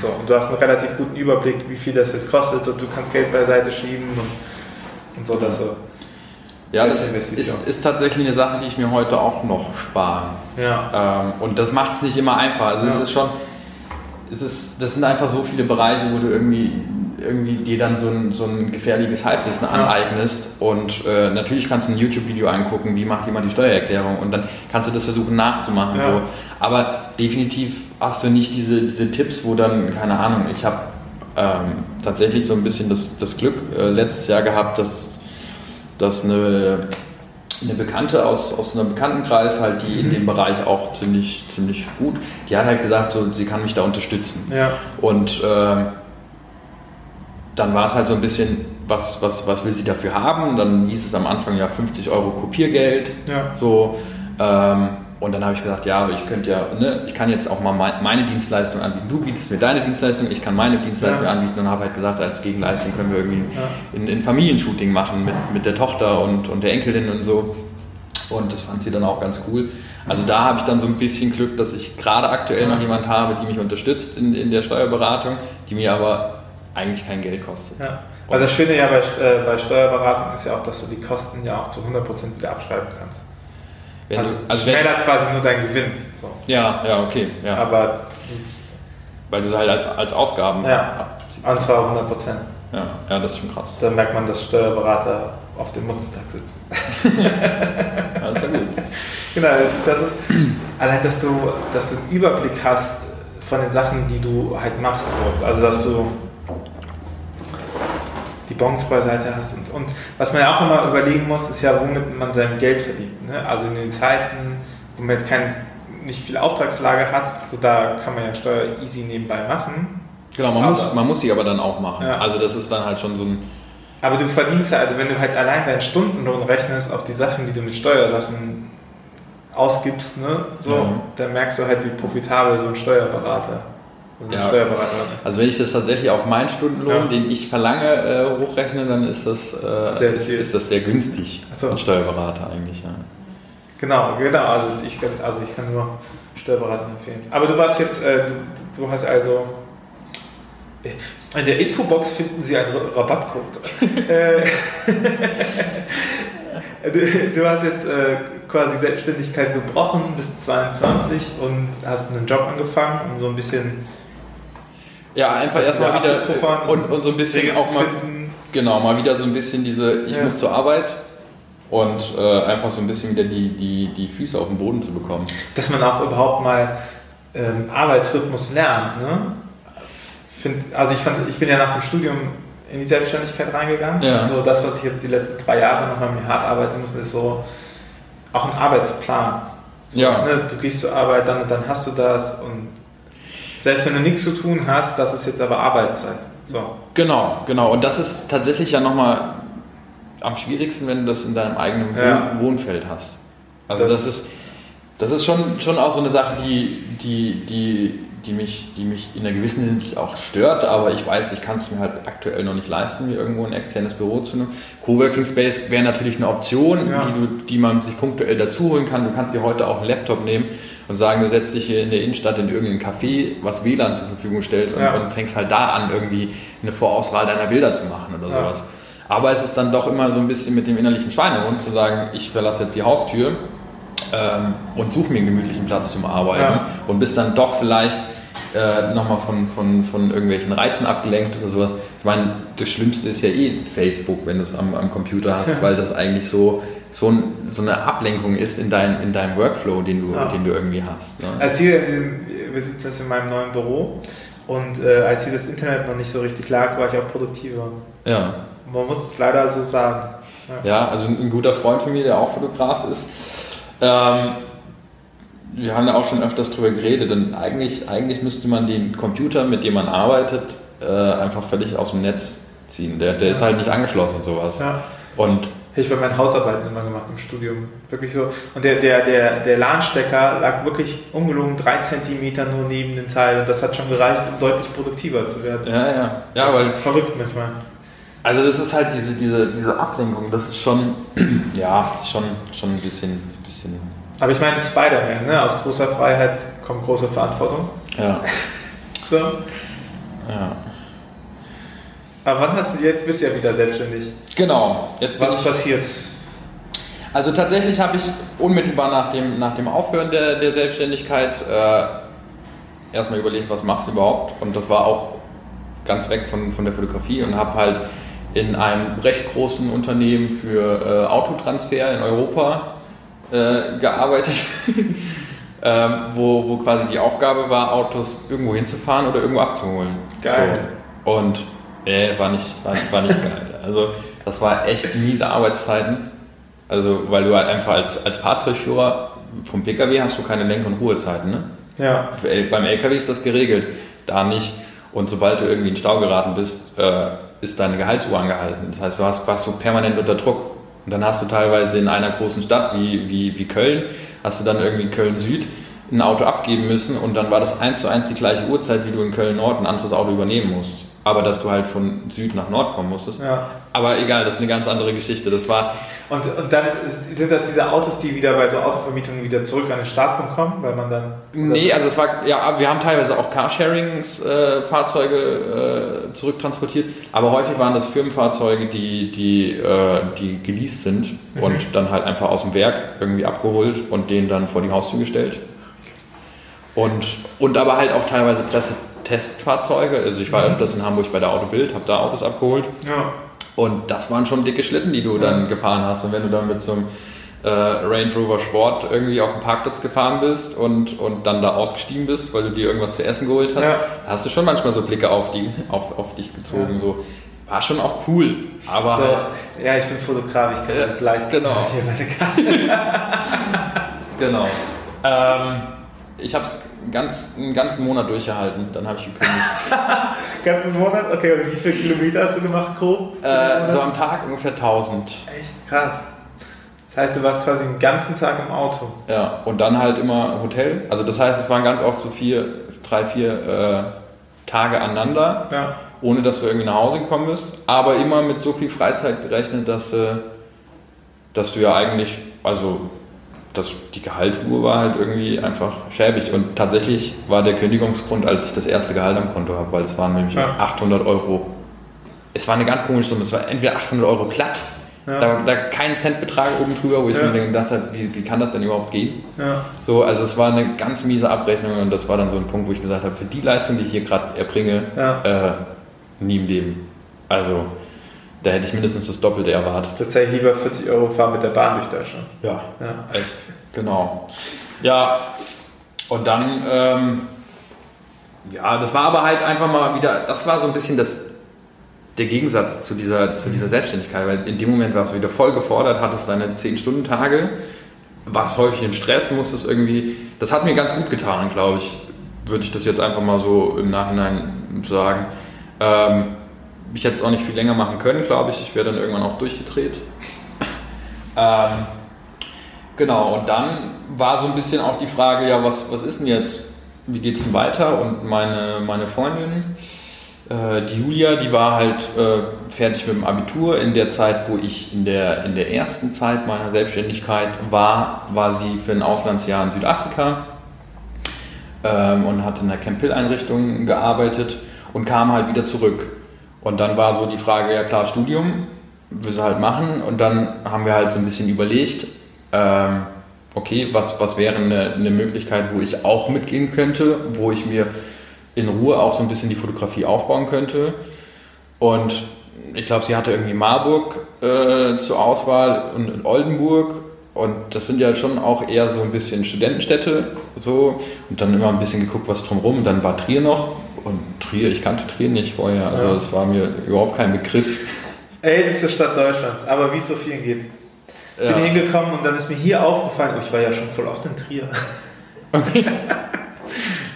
So, und du hast einen relativ guten Überblick, wie viel das jetzt kostet und du kannst Geld beiseite schieben und und so, dass so. Ja, das ist, ist, tatsächlich eine Sache, die ich mir heute auch noch spare. Ja. Ähm, und das macht es nicht immer einfach. Also ja. es ist schon, es ist, das sind einfach so viele Bereiche, wo du irgendwie, irgendwie dir dann so ein, so ein gefährliches Halbwissen aneignest. Und äh, natürlich kannst du ein YouTube-Video angucken, wie macht jemand die Steuererklärung und dann kannst du das versuchen nachzumachen. Ja. So. Aber definitiv hast du nicht diese, diese Tipps, wo dann, keine Ahnung, ich habe ähm, tatsächlich so ein bisschen das, das Glück äh, letztes Jahr gehabt, dass, dass eine, eine Bekannte aus, aus einem Bekanntenkreis, halt, die in mhm. dem Bereich auch ziemlich, ziemlich gut, die hat halt gesagt, so, sie kann mich da unterstützen. Ja. Und äh, dann war es halt so ein bisschen, was, was, was will sie dafür haben? Dann hieß es am Anfang ja 50 Euro Kopiergeld. Ja. So, ähm, und dann habe ich gesagt, ja, aber ich könnte ja, ne, ich kann jetzt auch mal meine Dienstleistung anbieten. Du bietest mir deine Dienstleistung, ich kann meine Dienstleistung ja. anbieten und habe halt gesagt, als Gegenleistung können wir irgendwie ja. ein, ein Familienshooting machen mit, mit der Tochter und, und der Enkelin und so. Und das fand sie dann auch ganz cool. Also da habe ich dann so ein bisschen Glück, dass ich gerade aktuell noch jemand habe, die mich unterstützt in, in der Steuerberatung, die mir aber eigentlich kein Geld kostet. Ja. Also das Schöne ja bei, äh, bei Steuerberatung ist ja auch, dass du die Kosten ja auch zu 100% wieder abschreiben kannst. Wenn also, du, also schmälert quasi nur deinen Gewinn. So. Ja, ja, okay. Ja. Aber. Weil du halt als, als Ausgaben. Ja, und zwar 100 Prozent. Ja, ja, das ist schon krass. Da merkt man, dass Steuerberater auf dem Bundestag sitzen. ja, das ist ja gut. Genau, das ist allein, dass du, dass du einen Überblick hast von den Sachen, die du halt machst. So. Also, dass du Bons beiseite hast. Und, und, was man ja auch immer überlegen muss, ist ja, womit man sein Geld verdient. Ne? Also in den Zeiten, wo man jetzt kein, nicht viel Auftragslage hat, so da kann man ja Steuer easy nebenbei machen. Genau, man, aber, muss, man muss die aber dann auch machen. Ja. Also das ist dann halt schon so ein... Aber du verdienst ja, also wenn du halt allein deinen Stundenlohn rechnest auf die Sachen, die du mit Steuersachen ausgibst, ne, so, ja. dann merkst du halt, wie profitabel so ein Steuerberater ja. Also wenn ich das tatsächlich auf meinen Stundenlohn, ja. den ich verlange, äh, hochrechne, dann ist das, äh, sehr ist, ist, das sehr günstig. So. Ein Steuerberater eigentlich, ja. Genau, genau. Also ich, also ich kann nur Steuerberater empfehlen. Aber du warst jetzt, äh, du, du hast also in der Infobox finden Sie einen Rabattcode. Äh, du, du, hast jetzt äh, quasi Selbstständigkeit gebrochen bis 22 und hast einen Job angefangen, um so ein bisschen ja, einfach erstmal wieder und, und so ein bisschen auch mal, genau, mal wieder so ein bisschen diese, ich ja. muss zur Arbeit und äh, einfach so ein bisschen wieder die, die, die Füße auf den Boden zu bekommen. Dass man auch überhaupt mal ähm, Arbeitsrhythmus lernt, ne? Find, also ich, fand, ich bin ja nach dem Studium in die Selbstständigkeit reingegangen. Ja. Also das, was ich jetzt die letzten drei Jahre noch mal mir hart arbeiten muss, ist so auch ein Arbeitsplan. So, ja. ne, du gehst zur Arbeit, dann, dann hast du das und selbst wenn du nichts zu tun hast, das ist jetzt aber Arbeitszeit. So. Genau, genau. Und das ist tatsächlich ja nochmal am schwierigsten, wenn du das in deinem eigenen ja. Wohnfeld hast. Also das, das, ist, das ist schon, schon auch so eine Sache, die, die, die, die, mich, die mich in einer gewissen Hinsicht auch stört, aber ich weiß, ich kann es mir halt aktuell noch nicht leisten, mir irgendwo ein externes Büro zu nehmen. Coworking Space wäre natürlich eine Option, ja. die, du, die man sich punktuell dazu holen kann. Du kannst dir heute auch einen Laptop nehmen und sagen, du setzt dich hier in der Innenstadt in irgendein Café, was WLAN zur Verfügung stellt und, ja. und fängst halt da an, irgendwie eine Vorauswahl deiner Bilder zu machen oder ja. sowas. Aber es ist dann doch immer so ein bisschen mit dem innerlichen Schweinehund zu sagen, ich verlasse jetzt die Haustür ähm, und suche mir einen gemütlichen Platz zum Arbeiten ja. und bist dann doch vielleicht äh, nochmal von, von, von irgendwelchen Reizen abgelenkt oder sowas. Ich meine, das Schlimmste ist ja eh Facebook, wenn du es am, am Computer hast, weil das eigentlich so, so, ein, so eine Ablenkung ist in, dein, in deinem Workflow, den du, ja. den du irgendwie hast. Ne? Also hier, wir sitzen jetzt in meinem neuen Büro und äh, als hier das Internet noch nicht so richtig lag, war ich auch produktiver. Ja. Man muss es leider so sagen. Ja. ja, also ein guter Freund von mir, der auch Fotograf ist, ähm, wir haben ja auch schon öfters darüber geredet, denn eigentlich, eigentlich müsste man den Computer, mit dem man arbeitet, äh, einfach völlig aus dem Netz ziehen. Der, der ist halt nicht angeschlossen und sowas. Ja. Und ich habe meine Hausarbeiten immer gemacht im Studium. Wirklich so. Und der, der, der, der LAN-Stecker lag wirklich ungelogen drei Zentimeter nur neben dem Teil. Und das hat schon gereicht, um deutlich produktiver zu werden. Ja, ja. Ja, weil verrückt manchmal. Also das ist halt diese, diese, diese Ablenkung, das ist schon, ja, schon, schon ein bisschen bisschen. Aber ich meine, Spider-Man, ne? aus großer Freiheit kommt große Verantwortung. Ja. so. Ja. Aber wann hast du, jetzt bist du ja wieder selbstständig. Genau. Jetzt Was ist passiert? Also tatsächlich habe ich unmittelbar nach dem, nach dem Aufhören der, der Selbstständigkeit äh, erstmal überlegt, was machst du überhaupt? Und das war auch ganz weg von, von der Fotografie und habe halt in einem recht großen Unternehmen für äh, Autotransfer in Europa äh, gearbeitet, ähm, wo, wo quasi die Aufgabe war, Autos irgendwo hinzufahren oder irgendwo abzuholen. Geil. So. Und äh, war nicht, war, war nicht geil. Also das war echt miese Arbeitszeiten. Also weil du halt einfach als, als Fahrzeugführer vom Pkw hast du keine Lenk- und Ruhezeiten. Ne? Ja. Beim LKW ist das geregelt, da nicht. Und sobald du irgendwie in Stau geraten bist, äh, ist deine Gehaltsuhr angehalten. Das heißt, du hast, warst so permanent unter Druck. Und dann hast du teilweise in einer großen Stadt wie, wie, wie Köln, hast du dann irgendwie Köln Süd ein Auto abgeben müssen und dann war das eins zu eins die gleiche Uhrzeit, wie du in Köln Nord ein anderes Auto übernehmen musst aber dass du halt von Süd nach Nord kommen musstest. Ja. Aber egal, das ist eine ganz andere Geschichte. Das war und, und dann sind das diese Autos, die wieder bei so Autovermietungen wieder zurück an den Startpunkt kommen, weil man dann. Nee, also es war, ja, wir haben teilweise auch Carsharings-Fahrzeuge äh, äh, zurücktransportiert, aber häufig waren das Firmenfahrzeuge, die, die, äh, die geleast sind mhm. und dann halt einfach aus dem Werk irgendwie abgeholt und denen dann vor die Haustür gestellt. Und, und aber halt auch teilweise Presse, Testfahrzeuge. Also ich war mhm. öfters in Hamburg bei der Autobild, habe da Autos abgeholt. Ja. Und das waren schon dicke Schlitten, die du dann gefahren hast. Und wenn du dann mit so einem äh, Range Rover Sport irgendwie auf dem Parkplatz gefahren bist und, und dann da ausgestiegen bist, weil du dir irgendwas zu essen geholt hast, ja. hast du schon manchmal so Blicke auf, die, auf, auf dich gezogen. Ja. So. War schon auch cool, aber so, halt, Ja, ich bin Fotograf, ich kann das leisten. Genau. Hier meine Karte. genau. Ähm, ich habe es ganz, einen ganzen Monat durchgehalten, dann habe ich gekündigt. ganzen Monat? Okay, und wie viele Kilometer hast du gemacht, grob? Äh, so am Tag ungefähr 1000. Echt krass. Das heißt, du warst quasi den ganzen Tag im Auto. Ja, und dann halt immer Hotel. Also das heißt, es waren ganz oft so vier, drei, vier äh, Tage aneinander, ja. ohne dass du irgendwie nach Hause gekommen bist. Aber immer mit so viel Freizeit gerechnet, dass, äh, dass du ja eigentlich, also das, die Gehaltsuhr war halt irgendwie einfach schäbig. Und tatsächlich war der Kündigungsgrund, als ich das erste Gehalt am Konto habe, weil es waren nämlich ja. 800 Euro. Es war eine ganz komische Summe. Es war entweder 800 Euro glatt, ja. da, da kein Centbetrag oben drüber, wo ich ja. mir gedacht habe, wie, wie kann das denn überhaupt gehen? So, also es war eine ganz miese Abrechnung und das war dann so ein Punkt, wo ich gesagt habe, für die Leistung, die ich hier gerade erbringe, äh, nie im Leben. Also da hätte ich mindestens das Doppelte erwartet. Tatsächlich lieber 40 Euro fahren mit der Bahn durch Deutschland. Ja, ja. echt. Genau. Ja, und dann, ähm, ja, das war aber halt einfach mal wieder, das war so ein bisschen das, der Gegensatz zu dieser, zu dieser Selbstständigkeit, weil in dem Moment warst du wieder voll gefordert, hattest deine 10-Stunden-Tage, warst häufig in Stress, musstest irgendwie, das hat mir ganz gut getan, glaube ich, würde ich das jetzt einfach mal so im Nachhinein sagen. Ähm, ich hätte es auch nicht viel länger machen können, glaube ich. Ich wäre dann irgendwann auch durchgedreht. ähm, genau, und dann war so ein bisschen auch die Frage, ja, was, was ist denn jetzt wie geht es denn weiter? Und meine, meine Freundin, äh, die Julia, die war halt äh, fertig mit dem Abitur. In der Zeit, wo ich in der, in der ersten Zeit meiner Selbstständigkeit war, war sie für ein Auslandsjahr in Südafrika ähm, und hat in der Camp Hill-Einrichtung gearbeitet und kam halt wieder zurück. Und dann war so die Frage, ja klar, Studium, will sie halt machen. Und dann haben wir halt so ein bisschen überlegt, ähm, okay, was, was wäre eine, eine Möglichkeit, wo ich auch mitgehen könnte, wo ich mir in Ruhe auch so ein bisschen die Fotografie aufbauen könnte. Und ich glaube, sie hatte irgendwie Marburg äh, zur Auswahl und, und Oldenburg. Und das sind ja schon auch eher so ein bisschen Studentenstädte. So. Und dann immer ein bisschen geguckt, was drumherum. Dann war Trier noch. Und Trier, ich kannte Trier nicht vorher. Also es ja. war mir überhaupt kein Begriff. Älteste Stadt Deutschlands. Aber wie es so vielen geht. Ja. Bin hingekommen und dann ist mir hier aufgefallen, oh, ich war ja schon voll oft in Trier. Okay.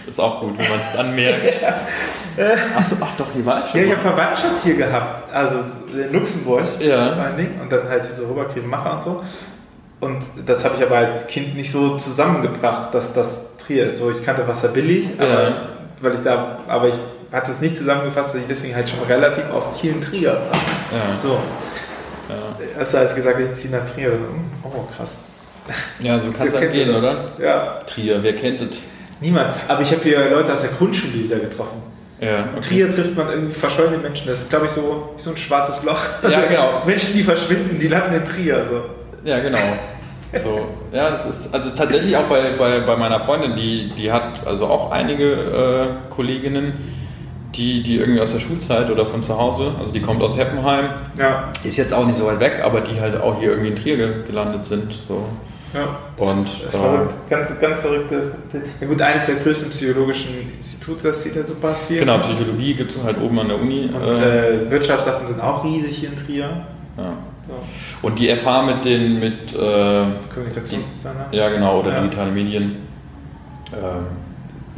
ist auch gut, wenn man es dann merkt. ja. Ach so, ach doch, hier war ich schon. Ja, ich habe Verwandtschaft hier gehabt, also in Luxemburg ja. vor allen Dingen und dann halt diese Rüberkriegmacher und so. Und das habe ich aber als Kind nicht so zusammengebracht, dass das Trier ist. So, ich kannte Wasser billig, aber, ja. Weil ich da, aber ich hatte es nicht zusammengefasst, dass ich deswegen halt schon relativ oft hier in Trier war. Ja. So. Ja. Also als ich gesagt ich ziehe nach Trier, oh krass. Ja, so kann es halt gehen, oder? Ja. Trier, wer kennt es? Niemand. Aber ich habe hier Leute aus der Grundschule wieder getroffen. Ja, okay. Trier trifft man irgendwie verschollene Menschen. Das ist, glaube ich, so, so ein schwarzes Loch. Ja, genau. Menschen, die verschwinden, die landen in Trier. So. Ja, genau. So, ja, das ist also tatsächlich auch bei, bei, bei meiner Freundin, die, die hat also auch einige äh, Kolleginnen, die, die irgendwie aus der Schulzeit oder von zu Hause, also die kommt aus Heppenheim, ja. ist jetzt auch nicht so weit weg, aber die halt auch hier irgendwie in Trier gelandet sind. So. Ja. Und, verrückt. Äh, ganz, ganz verrückte. Ja gut, eines der größten psychologischen Institute, das sieht ja super viel. Genau, Psychologie gibt es halt oben an der Uni. Und äh, Wirtschaftssachen sind auch riesig hier in Trier. Ja. Und die FH mit den mit äh, Kommunikationsdesigner? Ja, genau, oder ja. digitale Medien. Ähm,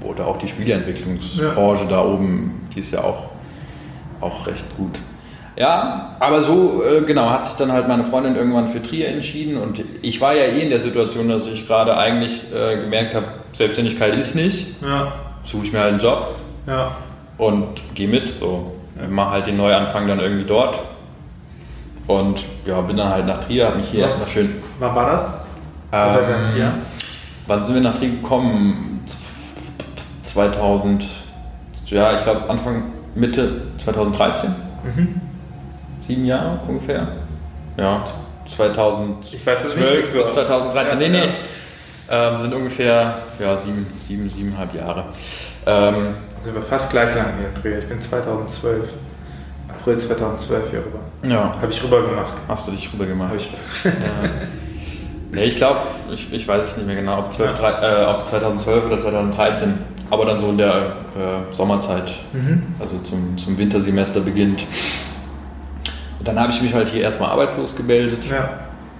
oder auch die Spieleentwicklungsbranche ja. da oben, die ist ja auch, auch recht gut. Ja, aber so, äh, genau, hat sich dann halt meine Freundin irgendwann für Trier entschieden und ich war ja eh in der Situation, dass ich gerade eigentlich äh, gemerkt habe, Selbstständigkeit ist nicht. Ja. Suche ich mir halt einen Job ja. und gehe mit. So, ja. mache halt den Neuanfang dann irgendwie dort. Und ja, bin dann halt nach Trier, habe mich hier ja. erstmal schön. Wann war das? Ähm, wann sind wir nach Trier gekommen? 2000, ja, ich glaube Anfang, Mitte 2013. Mhm sieben Jahre ungefähr. Ja, 2012 bis 2013. Ja, nee, nee. Ähm, sind ungefähr ja, sieben, sieben, siebeneinhalb Jahre. Ähm, sind wir fast gleich lang hier Dreh. Ich bin 2012, April 2012 hier rüber. Ja. Habe ich rüber gemacht. Hast du dich rüber gemacht? Habe ich rüber ja. Nee, ich glaube, ich, ich weiß es nicht mehr genau, ob, 12, ja. äh, ob 2012 oder 2013, aber dann so in der äh, Sommerzeit, mhm. also zum, zum Wintersemester beginnt. Und dann habe ich mich halt hier erstmal arbeitslos gemeldet ja.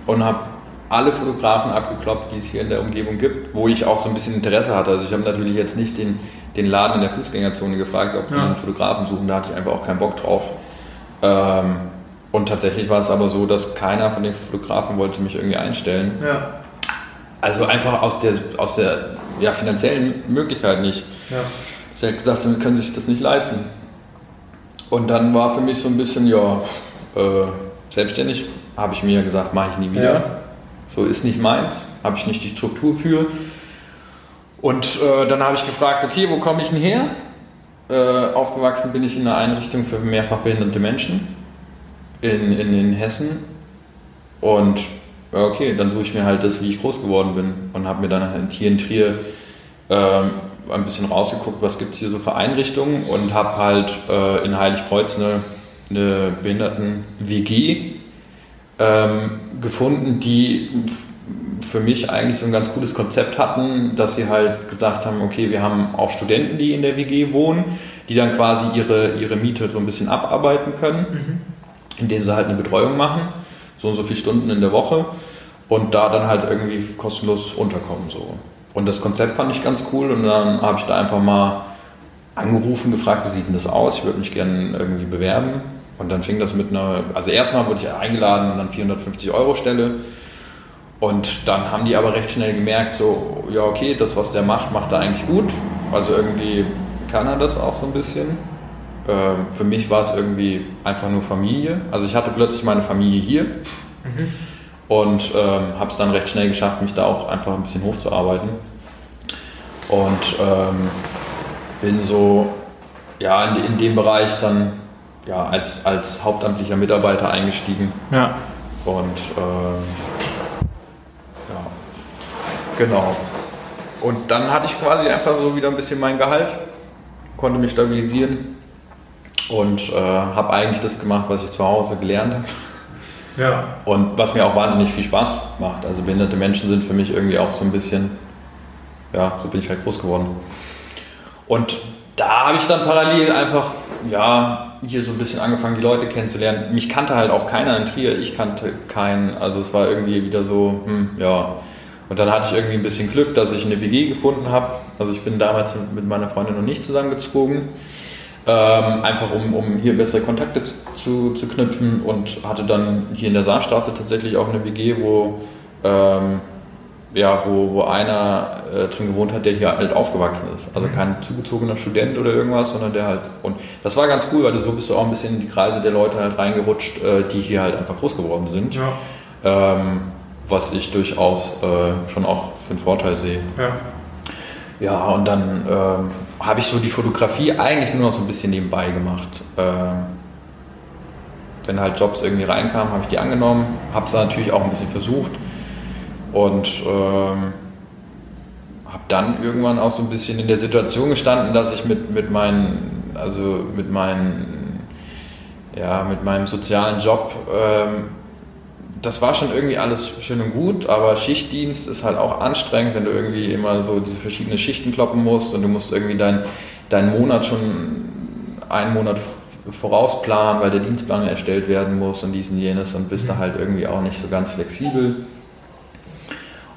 und habe alle Fotografen abgeklopft, die es hier in der Umgebung gibt, wo ich auch so ein bisschen Interesse hatte. Also ich habe natürlich jetzt nicht den, den Laden in der Fußgängerzone gefragt, ob die ja. einen Fotografen suchen, da hatte ich einfach auch keinen Bock drauf. Ähm, und tatsächlich war es aber so, dass keiner von den Fotografen wollte mich irgendwie einstellen. Ja. Also einfach aus der, aus der ja, finanziellen Möglichkeit nicht. Ja. Sie hat gesagt, sie können sich das nicht leisten. Und dann war für mich so ein bisschen, ja, äh, selbstständig, habe ich mir gesagt, mache ich nie wieder. Ja. So ist nicht meins, habe ich nicht die Struktur für. Und äh, dann habe ich gefragt, okay, wo komme ich denn her? Äh, aufgewachsen bin ich in einer Einrichtung für mehrfach behinderte Menschen in, in, in Hessen. Und okay, dann suche ich mir halt das, wie ich groß geworden bin. Und habe mir dann halt hier in Trier ähm, ein bisschen rausgeguckt, was gibt es hier so für Einrichtungen. Und habe halt äh, in Heiligkreuz eine eine Behinderten-WG ähm, gefunden, die für mich eigentlich so ein ganz gutes Konzept hatten, dass sie halt gesagt haben, okay, wir haben auch Studenten, die in der WG wohnen, die dann quasi ihre, ihre Miete so ein bisschen abarbeiten können, mhm. indem sie halt eine Betreuung machen, so und so viele Stunden in der Woche und da dann halt irgendwie kostenlos unterkommen. So. Und das Konzept fand ich ganz cool und dann habe ich da einfach mal angerufen, gefragt, wie sieht denn das aus? Ich würde mich gerne irgendwie bewerben. Und dann fing das mit einer, also erstmal wurde ich eingeladen und dann 450 Euro Stelle. Und dann haben die aber recht schnell gemerkt, so, ja, okay, das, was der macht, macht er eigentlich gut. also irgendwie kann er das auch so ein bisschen. Ähm, für mich war es irgendwie einfach nur Familie. Also ich hatte plötzlich meine Familie hier mhm. und ähm, habe es dann recht schnell geschafft, mich da auch einfach ein bisschen hochzuarbeiten. Und ähm, bin so ja, in, in dem Bereich dann ja, als, als hauptamtlicher Mitarbeiter eingestiegen. Ja. Und ähm, genau. Und dann hatte ich quasi einfach so wieder ein bisschen mein Gehalt, konnte mich stabilisieren und äh, habe eigentlich das gemacht, was ich zu Hause gelernt habe. Ja. Und was mir auch wahnsinnig viel Spaß macht. Also behinderte Menschen sind für mich irgendwie auch so ein bisschen, ja, so bin ich halt groß geworden. Und da habe ich dann parallel einfach, ja, hier so ein bisschen angefangen, die Leute kennenzulernen. Mich kannte halt auch keiner in Trier, ich kannte keinen. Also es war irgendwie wieder so, hm, ja. Und dann hatte ich irgendwie ein bisschen Glück, dass ich eine WG gefunden habe. Also ich bin damals mit meiner Freundin noch nicht zusammengezogen. Ähm, einfach um, um hier bessere Kontakte zu, zu knüpfen und hatte dann hier in der Saarstraße tatsächlich auch eine WG, wo ähm, ja, wo, wo einer äh, drin gewohnt hat, der hier halt aufgewachsen ist. Also mhm. kein zugezogener Student oder irgendwas, sondern der halt. Und das war ganz cool, weil du so bist du auch ein bisschen in die Kreise der Leute halt reingerutscht, äh, die hier halt einfach groß geworden sind. Ja. Ähm, was ich durchaus äh, schon auch für einen Vorteil sehe. Ja. Ja, und dann ähm, habe ich so die Fotografie eigentlich nur noch so ein bisschen nebenbei gemacht. Ähm, wenn halt Jobs irgendwie reinkamen, habe ich die angenommen, habe es natürlich auch ein bisschen versucht und ähm, habe dann irgendwann auch so ein bisschen in der Situation gestanden, dass ich mit, mit meinen, also mit meinen, ja, mit meinem sozialen Job, ähm, das war schon irgendwie alles schön und gut, aber Schichtdienst ist halt auch anstrengend, wenn du irgendwie immer so diese verschiedenen Schichten kloppen musst und du musst irgendwie deinen dein Monat schon einen Monat vorausplanen, weil der Dienstplan erstellt werden muss und dies und jenes und bist da halt irgendwie auch nicht so ganz flexibel.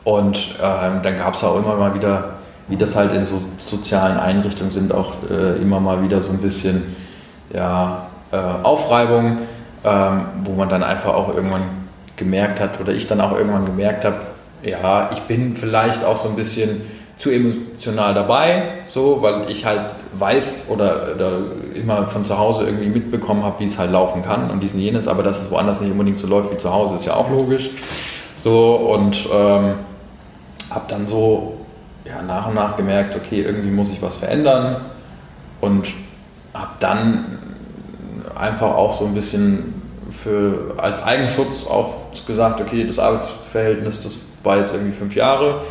Und ähm, dann gab es auch immer mal wieder, wie das halt in so sozialen Einrichtungen sind, auch äh, immer mal wieder so ein bisschen ja, äh, Aufreibung, ähm, wo man dann einfach auch irgendwann gemerkt hat, oder ich dann auch irgendwann gemerkt habe, ja, ich bin vielleicht auch so ein bisschen zu emotional dabei, so, weil ich halt weiß oder, oder immer von zu Hause irgendwie mitbekommen habe, wie es halt laufen kann und diesen jenes, aber dass es woanders nicht unbedingt so läuft wie zu Hause, ist ja auch logisch. So und ähm, habe dann so ja, nach und nach gemerkt, okay, irgendwie muss ich was verändern und habe dann einfach auch so ein bisschen für, als Eigenschutz auch gesagt, okay, das Arbeitsverhältnis, das war jetzt irgendwie fünf Jahre,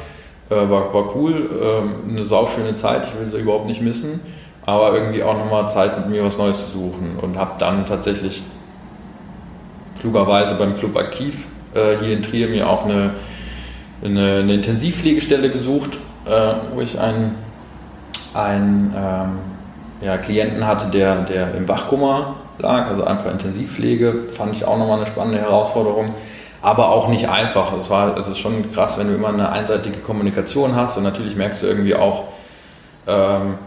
äh, war, war cool, äh, eine sauschöne Zeit, ich will sie überhaupt nicht missen, aber irgendwie auch nochmal Zeit mit mir was Neues zu suchen und habe dann tatsächlich klugerweise beim Club aktiv äh, hier in Trier mir auch eine eine, eine Intensivpflegestelle gesucht, äh, wo ich einen, einen ähm, ja, Klienten hatte, der, der im Wachkummer lag, also einfach Intensivpflege, fand ich auch nochmal eine spannende Herausforderung, aber auch nicht einfach. Es, war, es ist schon krass, wenn du immer eine einseitige Kommunikation hast und natürlich merkst du irgendwie auch, ähm,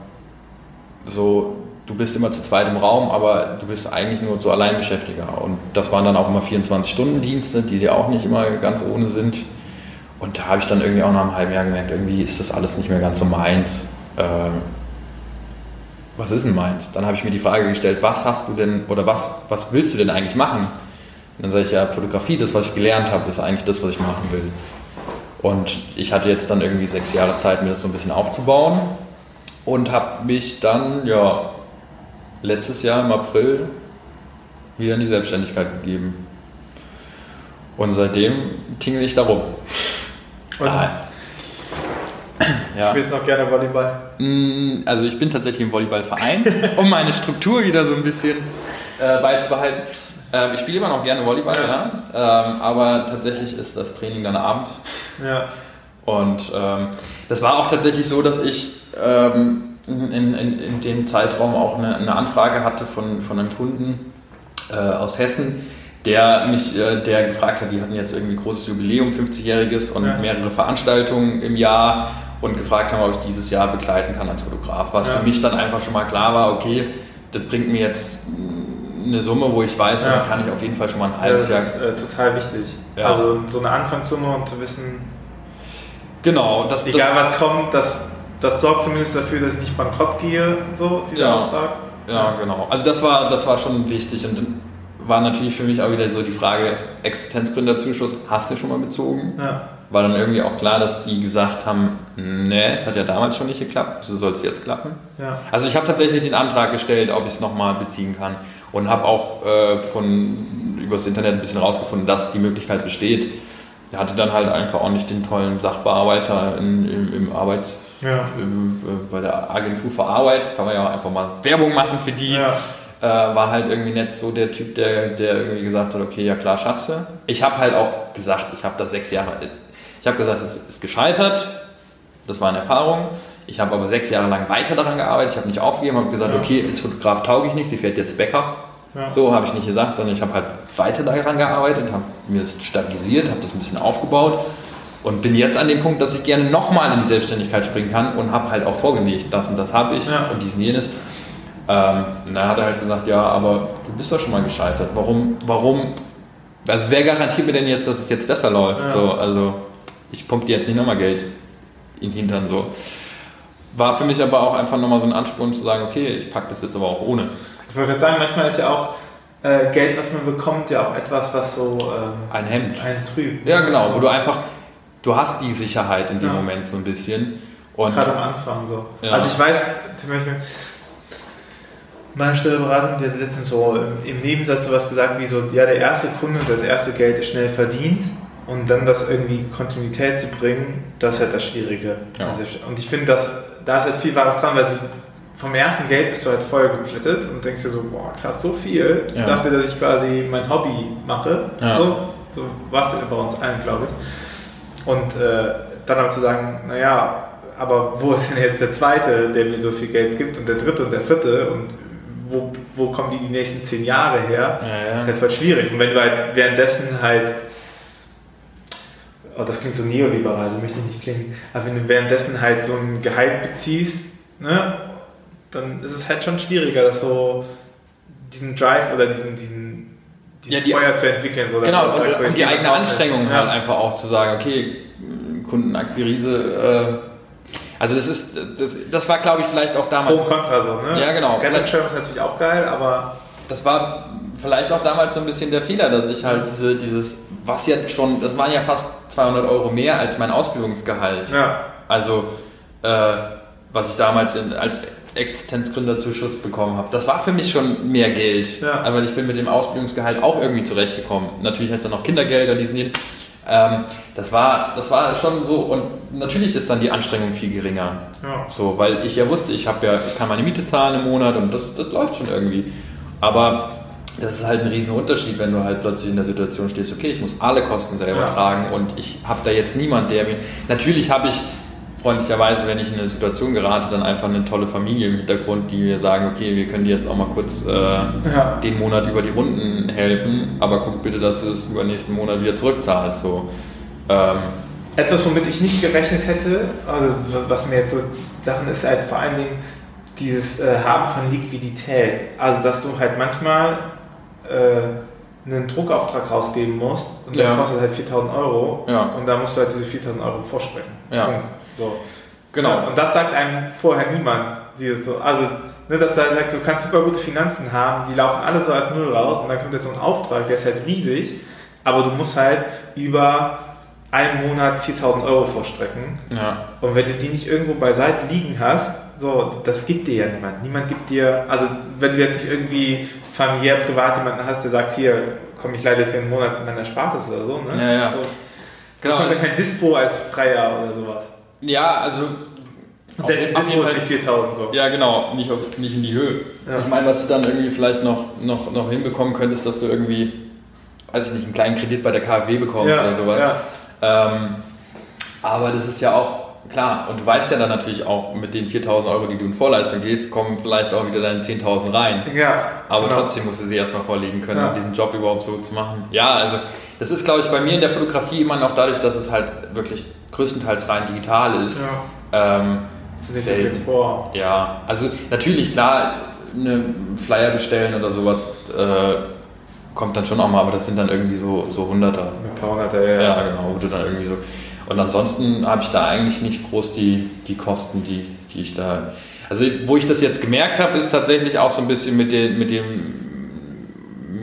so, du bist immer zu zweit im Raum, aber du bist eigentlich nur so Alleinbeschäftiger. Und das waren dann auch immer 24-Stunden-Dienste, die ja auch nicht immer ganz ohne sind. Und da habe ich dann irgendwie auch nach einem halben Jahr gemerkt, irgendwie ist das alles nicht mehr ganz so meins. Ähm, was ist denn meins? Dann habe ich mir die Frage gestellt, was hast du denn oder was, was willst du denn eigentlich machen? Und dann sage ich ja, Fotografie, das, was ich gelernt habe, ist eigentlich das, was ich machen will. Und ich hatte jetzt dann irgendwie sechs Jahre Zeit, mir das so ein bisschen aufzubauen und habe mich dann, ja, letztes Jahr im April wieder in die Selbstständigkeit gegeben. Und seitdem tingle ich da rum. Ah. Ja. Spielst du noch gerne Volleyball? Mm, also ich bin tatsächlich im Volleyballverein, um meine Struktur wieder so ein bisschen äh, beizubehalten. Ähm, ich spiele immer noch gerne Volleyball, ja. ja. Ähm, aber tatsächlich ist das Training dann abends. Ja. Und ähm, das war auch tatsächlich so, dass ich ähm, in, in, in, dem Zeitraum auch eine, eine, Anfrage hatte von, von einem Kunden äh, aus Hessen, der mich, äh, der gefragt hat, die hatten jetzt irgendwie großes Jubiläum, 50-jähriges und ja. mehrere Veranstaltungen im Jahr und gefragt haben, ob ich dieses Jahr begleiten kann als Fotograf. Was ja. für mich dann einfach schon mal klar war, okay, das bringt mir jetzt eine Summe, wo ich weiß, ja. dann kann ich auf jeden Fall schon mal ein halbes Jahr. Das ist äh, total wichtig. Ja. Also so eine Anfangssumme und zu wissen, genau, das, egal das, was kommt, das das sorgt zumindest dafür, dass ich nicht bankrott gehe, so dieser Ja. Auftrag. Ja, genau. Also das war, das war schon wichtig und dann war natürlich für mich auch wieder so die Frage, Existenzgründerzuschuss, hast du schon mal bezogen? Ja. War dann irgendwie auch klar, dass die gesagt haben, nee, es hat ja damals schon nicht geklappt, so soll es jetzt klappen. Ja. Also ich habe tatsächlich den Antrag gestellt, ob ich es nochmal beziehen kann und habe auch äh, von übers Internet ein bisschen rausgefunden, dass die Möglichkeit besteht. Er hatte dann halt einfach auch nicht den tollen Sachbearbeiter in, im, im Arbeits Ja. im, äh, bei der Agentur für Arbeit, kann man ja auch einfach mal Werbung machen für die. Ja. Äh, war halt irgendwie nicht so der Typ, der, der irgendwie gesagt hat, okay, ja klar, schaffst du. Ich habe halt auch gesagt, ich habe da sechs Jahre, ich habe gesagt, es ist gescheitert, das war eine Erfahrung. Ich habe aber sechs Jahre lang weiter daran gearbeitet, ich habe nicht aufgegeben, habe gesagt, Ja. okay, als Fotograf tauge ich nicht, sie fährt jetzt Bäcker. Ja. So habe ich nicht gesagt, sondern ich habe halt weiter daran gearbeitet, habe mir das stabilisiert, habe das ein bisschen aufgebaut und bin jetzt an dem Punkt, dass ich gerne nochmal in die Selbstständigkeit springen kann und habe halt auch vorgelegt, das und das habe ich Ja. und dies und jenes. Ähm, und dann hat er halt gesagt, ja, aber du bist doch schon mal gescheitert. Warum, warum, also wer garantiert mir denn jetzt, dass es jetzt besser läuft? Ja. So, also ich pumpe dir jetzt nicht nochmal Geld in den Hintern so. War für mich aber auch einfach nochmal so ein Ansporn zu sagen, okay, ich packe das jetzt aber auch ohne. Ich wollte gerade sagen, manchmal ist ja auch äh, Geld, was man bekommt, ja auch etwas, was so ähm, Ein Hemd. einen trübt. Ja, genau, So. wo du einfach, du hast die Sicherheit in dem Ja. Moment so ein bisschen. Und Gerade am Anfang so. Ja. Also ich weiß zum Beispiel, meine Steuerberaterin, die hat letztens so im, Nebensatz sowas gesagt wie so, ja, der erste Kunde, das erste Geld ist schnell verdient und dann das irgendwie Kontinuität zu bringen, das ist halt das Schwierige. Ja. Also, und ich finde, dass da ist halt viel Wahres dran, weil du vom ersten Geld bist du halt voll geplättet und denkst dir so, boah, krass, so viel Ja. dafür, dass ich quasi mein Hobby mache. Ja. So, so war es bei uns allen, glaube ich. Und äh, dann aber zu sagen, naja, aber wo ist denn jetzt der zweite, der mir so viel Geld gibt und der dritte und der vierte und wo, wo kommen die die nächsten zehn Jahre her? Ja, ja. Das wird schwierig. Und wenn du halt währenddessen halt, oh, das klingt so neoliberal, so möchte ich nicht klingen, aber wenn du währenddessen halt so ein Gehalt beziehst, ne, dann ist es halt schon schwieriger, das so, diesen Drive oder diesen, diesen, dieses Ja, die- Feuer zu entwickeln. So, Genau, du sagst, so, und die eigene. Anstrengung Ja. halt einfach auch zu sagen, okay, Kundenakquise, äh, also das ist, das, das war glaube ich vielleicht auch Pro damals, und Contra so, ne? Ja, genau. Rettenschirm ist natürlich auch geil, aber das war vielleicht auch damals so ein bisschen der Fehler, dass ich halt diese, dieses, was jetzt schon, das waren ja fast 200 Euro mehr als mein Ausbildungsgehalt. ja, Also, äh, was ich damals in, als Existenzgründerzuschuss bekommen habe, das war für mich schon mehr Geld. Ja. Aber ich bin mit dem Ausbildungsgehalt auch irgendwie zurechtgekommen. Natürlich hat er noch Kindergelder, diesen jeden. Ähm, das, war, das war schon so. Und natürlich ist dann die Anstrengung viel geringer. ja. So, weil ich ja wusste, ich habe ja, ich kann meine Miete zahlen im Monat und das, das läuft schon irgendwie. Aber das ist halt ein riesen Unterschied, wenn du halt plötzlich in der Situation stehst, okay, ich muss alle Kosten selber Ja. tragen und ich habe da jetzt niemand, der mir. Natürlich habe ich freundlicherweise, wenn ich in eine Situation gerate, dann einfach eine tolle Familie im Hintergrund, die mir sagen, okay, wir können dir jetzt auch mal kurz äh, Ja. den Monat über die Runden helfen, aber guck bitte, dass du es über den nächsten Monat wieder zurückzahlst. So. Ähm, Etwas, womit ich nicht gerechnet hätte, also was mir jetzt so Sachen ist, halt vor allen Dingen dieses äh, Haben von Liquidität. Also, dass du halt manchmal äh, einen Druckauftrag rausgeben musst und der Ja. kostet halt 4000 Euro Ja. und da musst du halt diese 4000 Euro vorstrecken. Ja. Punkt. So. genau. Und das sagt einem vorher niemand. So, also, ne, dass er sagt, du kannst super gute Finanzen haben, die laufen alle so auf Null raus und dann kommt jetzt so ein Auftrag, der ist halt riesig, aber du musst halt über einen Monat 4000 Euro vorstrecken. Ja. Und wenn du die nicht irgendwo beiseite liegen hast, so, das gibt dir ja niemand. Niemand gibt dir, also wenn du jetzt nicht irgendwie familiär, privat jemanden hast, der sagt, hier, komm ich leider für einen Monat mit meiner Erspartes oder so, ne? Ja, ja. So. Genau. Du bekommst ja kein Dispo als Freier oder sowas. Ja, also. Und der auf Dispo ist nicht 4000 so. Ja, genau, nicht, auf, nicht in die Höhe. Ja. Ich meine, was du dann irgendwie vielleicht noch, noch, noch hinbekommen könntest, dass du irgendwie, weiß ich nicht, einen kleinen Kredit bei der KfW bekommst Ja, oder sowas. ja. Ähm, aber das ist ja auch klar. Und du weißt ja dann natürlich auch, mit den 4000 Euro, die du in Vorleistung gehst, kommen vielleicht auch wieder deine 10.000 rein. Ja, Aber genau. trotzdem musst du sie erstmal vorlegen können, Ja. um diesen Job überhaupt so zu machen. Ja, also das ist, glaube ich, bei mir in der Fotografie immer noch dadurch, dass es halt wirklich größtenteils rein digital ist. Ja. Ähm, Das ist nicht so vor. Ja, also natürlich, klar, eine Flyer bestellen oder sowas äh, kommt dann schon auch mal, aber das sind dann irgendwie so, so Hunderter. Ein paar Hunderter, ja. Ja, genau, wo du dann irgendwie so. Und ansonsten habe ich da eigentlich nicht groß die, die Kosten, die, die ich da. Also wo ich das jetzt gemerkt habe, ist tatsächlich auch so ein bisschen mit, den, mit, dem,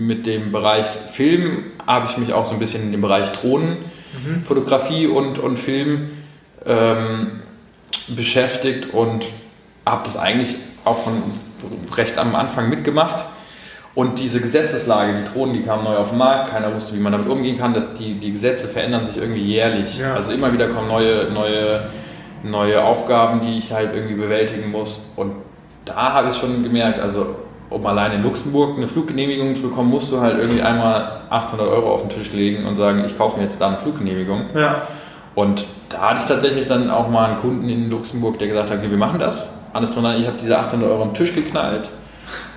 mit dem Bereich Film, habe ich mich auch so ein bisschen in dem Bereich Drohnenfotografie und, und Film ähm, beschäftigt und habe das eigentlich auch von recht am Anfang mitgemacht. Und diese Gesetzeslage, die Drohnen, die kamen neu auf den Markt, keiner wusste, wie man damit umgehen kann. Dass die, die Gesetze verändern sich irgendwie jährlich. Ja. Also immer wieder kommen neue, neue, neue Aufgaben, die ich halt irgendwie bewältigen muss. Und da habe ich schon gemerkt, also um allein in Luxemburg eine Fluggenehmigung zu bekommen, musst du halt irgendwie einmal 800 Euro auf den Tisch legen und sagen, ich kaufe mir jetzt da eine Fluggenehmigung. Ja. Und da hatte ich tatsächlich dann auch mal einen Kunden in Luxemburg, der gesagt hat, okay, wir machen das. Alles dran, ich habe diese 800 Euro am Tisch geknallt.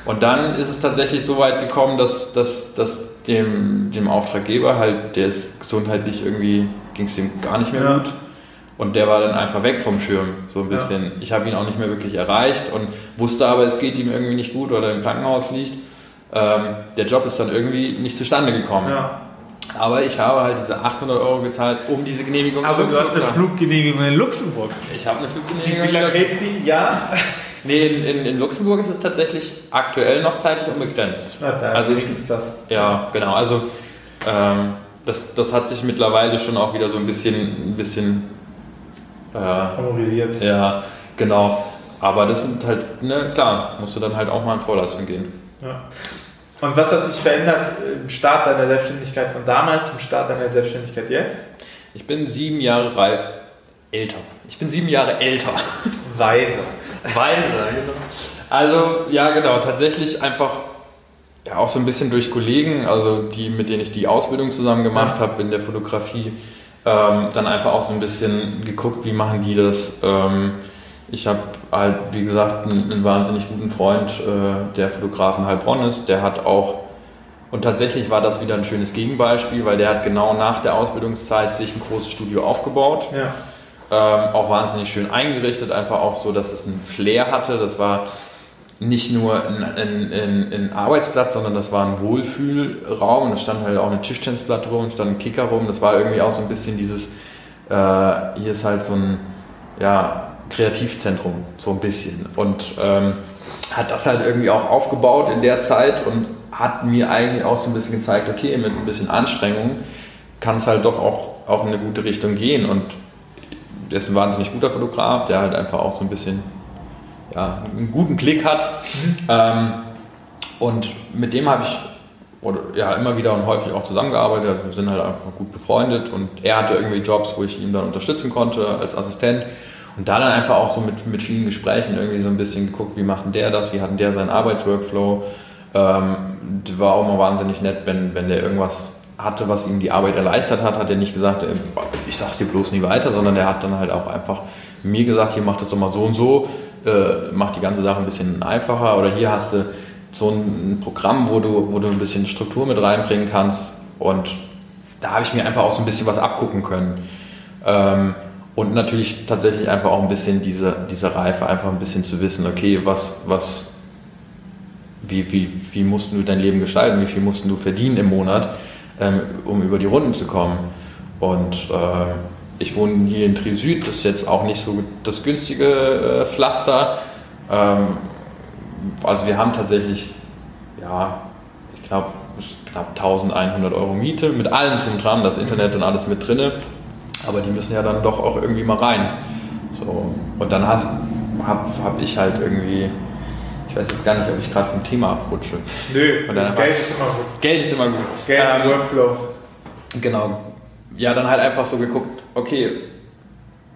Und dann ist es tatsächlich so weit gekommen, dass, dass, dass dem, dem Auftraggeber halt, der ist gesundheitlich irgendwie, ging es ihm gar nicht mehr Ja. gut. Und der war dann einfach weg vom Schirm, so ein Ja. bisschen. Ich habe ihn auch nicht mehr wirklich erreicht und wusste aber, es geht ihm irgendwie nicht gut oder im Krankenhaus liegt. Ähm, der Job ist dann irgendwie nicht zustande gekommen. ja. Aber ich habe halt diese 800 Euro gezahlt, um diese Genehmigung Aber in du hast eine zu. Fluggenehmigung in Luxemburg. Ich habe eine Fluggenehmigung. wie in lange Luxemburg. geht sie? Ja. Nee, in, in, in Luxemburg ist es tatsächlich aktuell noch zeitlich unbegrenzt. Na, da Also es- ist das. Ja, genau. Also ähm, das, das hat sich mittlerweile schon auch wieder so ein bisschen, ein bisschen äh, ja, genau. Aber das sind halt, ne, klar, musst du dann halt auch mal in Vorleistung gehen. Ja. Und was hat sich verändert im Start deiner Selbstständigkeit von damals zum Start deiner Selbstständigkeit jetzt? Ich bin sieben Jahre reif älter. Ich bin sieben Jahre älter. Weise. Weise, genau. Also, ja, genau, tatsächlich einfach ja, auch so ein bisschen durch Kollegen, also die, mit denen ich die Ausbildung zusammen gemacht habe in der Fotografie, ähm, dann einfach auch so ein bisschen geguckt, wie machen die das. Ähm, ich habe halt, wie gesagt, einen, einen wahnsinnig guten Freund, äh, der Fotograf in Heilbronn ist, der hat auch, und tatsächlich war das wieder ein schönes Gegenbeispiel, weil der hat genau nach der Ausbildungszeit sich ein großes Studio aufgebaut. Ja. Ähm, auch wahnsinnig schön eingerichtet, einfach auch so, dass es einen Flair hatte. Das war nicht nur ein, ein, ein, ein Arbeitsplatz, sondern das war ein Wohlfühlraum. Und da stand halt auch eine Tischtennisplatte rum, stand ein Kicker rum. Das war irgendwie auch so ein bisschen dieses, äh, hier ist halt so ein ja, Kreativzentrum, so ein bisschen. Und ähm, hat das halt irgendwie auch aufgebaut in der Zeit und hat mir eigentlich auch so ein bisschen gezeigt, okay, mit ein bisschen Anstrengung kann es halt doch auch, auch in eine gute Richtung gehen. Und der ist ein wahnsinnig guter Fotograf, der halt einfach auch so ein bisschen ja, einen guten Blick hat. Ähm, und mit dem habe ich oder, ja, immer wieder und häufig auch zusammengearbeitet. Wir sind halt einfach gut befreundet und er hatte irgendwie Jobs, wo ich ihn dann unterstützen konnte als Assistent. Und da dann einfach auch so mit, mit vielen Gesprächen irgendwie so ein bisschen geguckt, wie macht denn der das, wie hat denn der seinen Arbeitsworkflow. Ähm, war auch mal wahnsinnig nett, wenn, wenn der irgendwas hatte, was ihm die Arbeit erleichtert hat, hat er nicht gesagt, äh, ich sag's dir bloß nie weiter, sondern der hat dann halt auch einfach mir gesagt, hier mach das doch mal so und so, äh, mach die ganze Sache ein bisschen einfacher. Oder hier hast du so ein Programm, wo du, wo du ein bisschen Struktur mit reinbringen kannst. Und da habe ich mir einfach auch so ein bisschen was abgucken können. Ähm, und natürlich tatsächlich einfach auch ein bisschen diese, diese Reife, einfach ein bisschen zu wissen, okay, was, was, wie, wie, wie musst du dein Leben gestalten, wie viel musst du verdienen im Monat, ähm, um über die Runden zu kommen. Und äh, ich wohne hier in Trier das ist jetzt auch nicht so das günstige äh, Pflaster. Ähm, also wir haben tatsächlich, ja, ich glaube, knapp 1100 Euro Miete mit allem drum dran, das Internet und alles mit drinne. Aber die müssen ja dann doch auch irgendwie mal rein. So. Und dann habe hab ich halt irgendwie, weiß jetzt gar nicht, ob ich gerade vom Thema abrutsche. Nö, Geld Hand. ist immer gut. Geld ist immer gut. Geld Ähm, Workflow. Genau. Ja, dann halt einfach so geguckt, okay,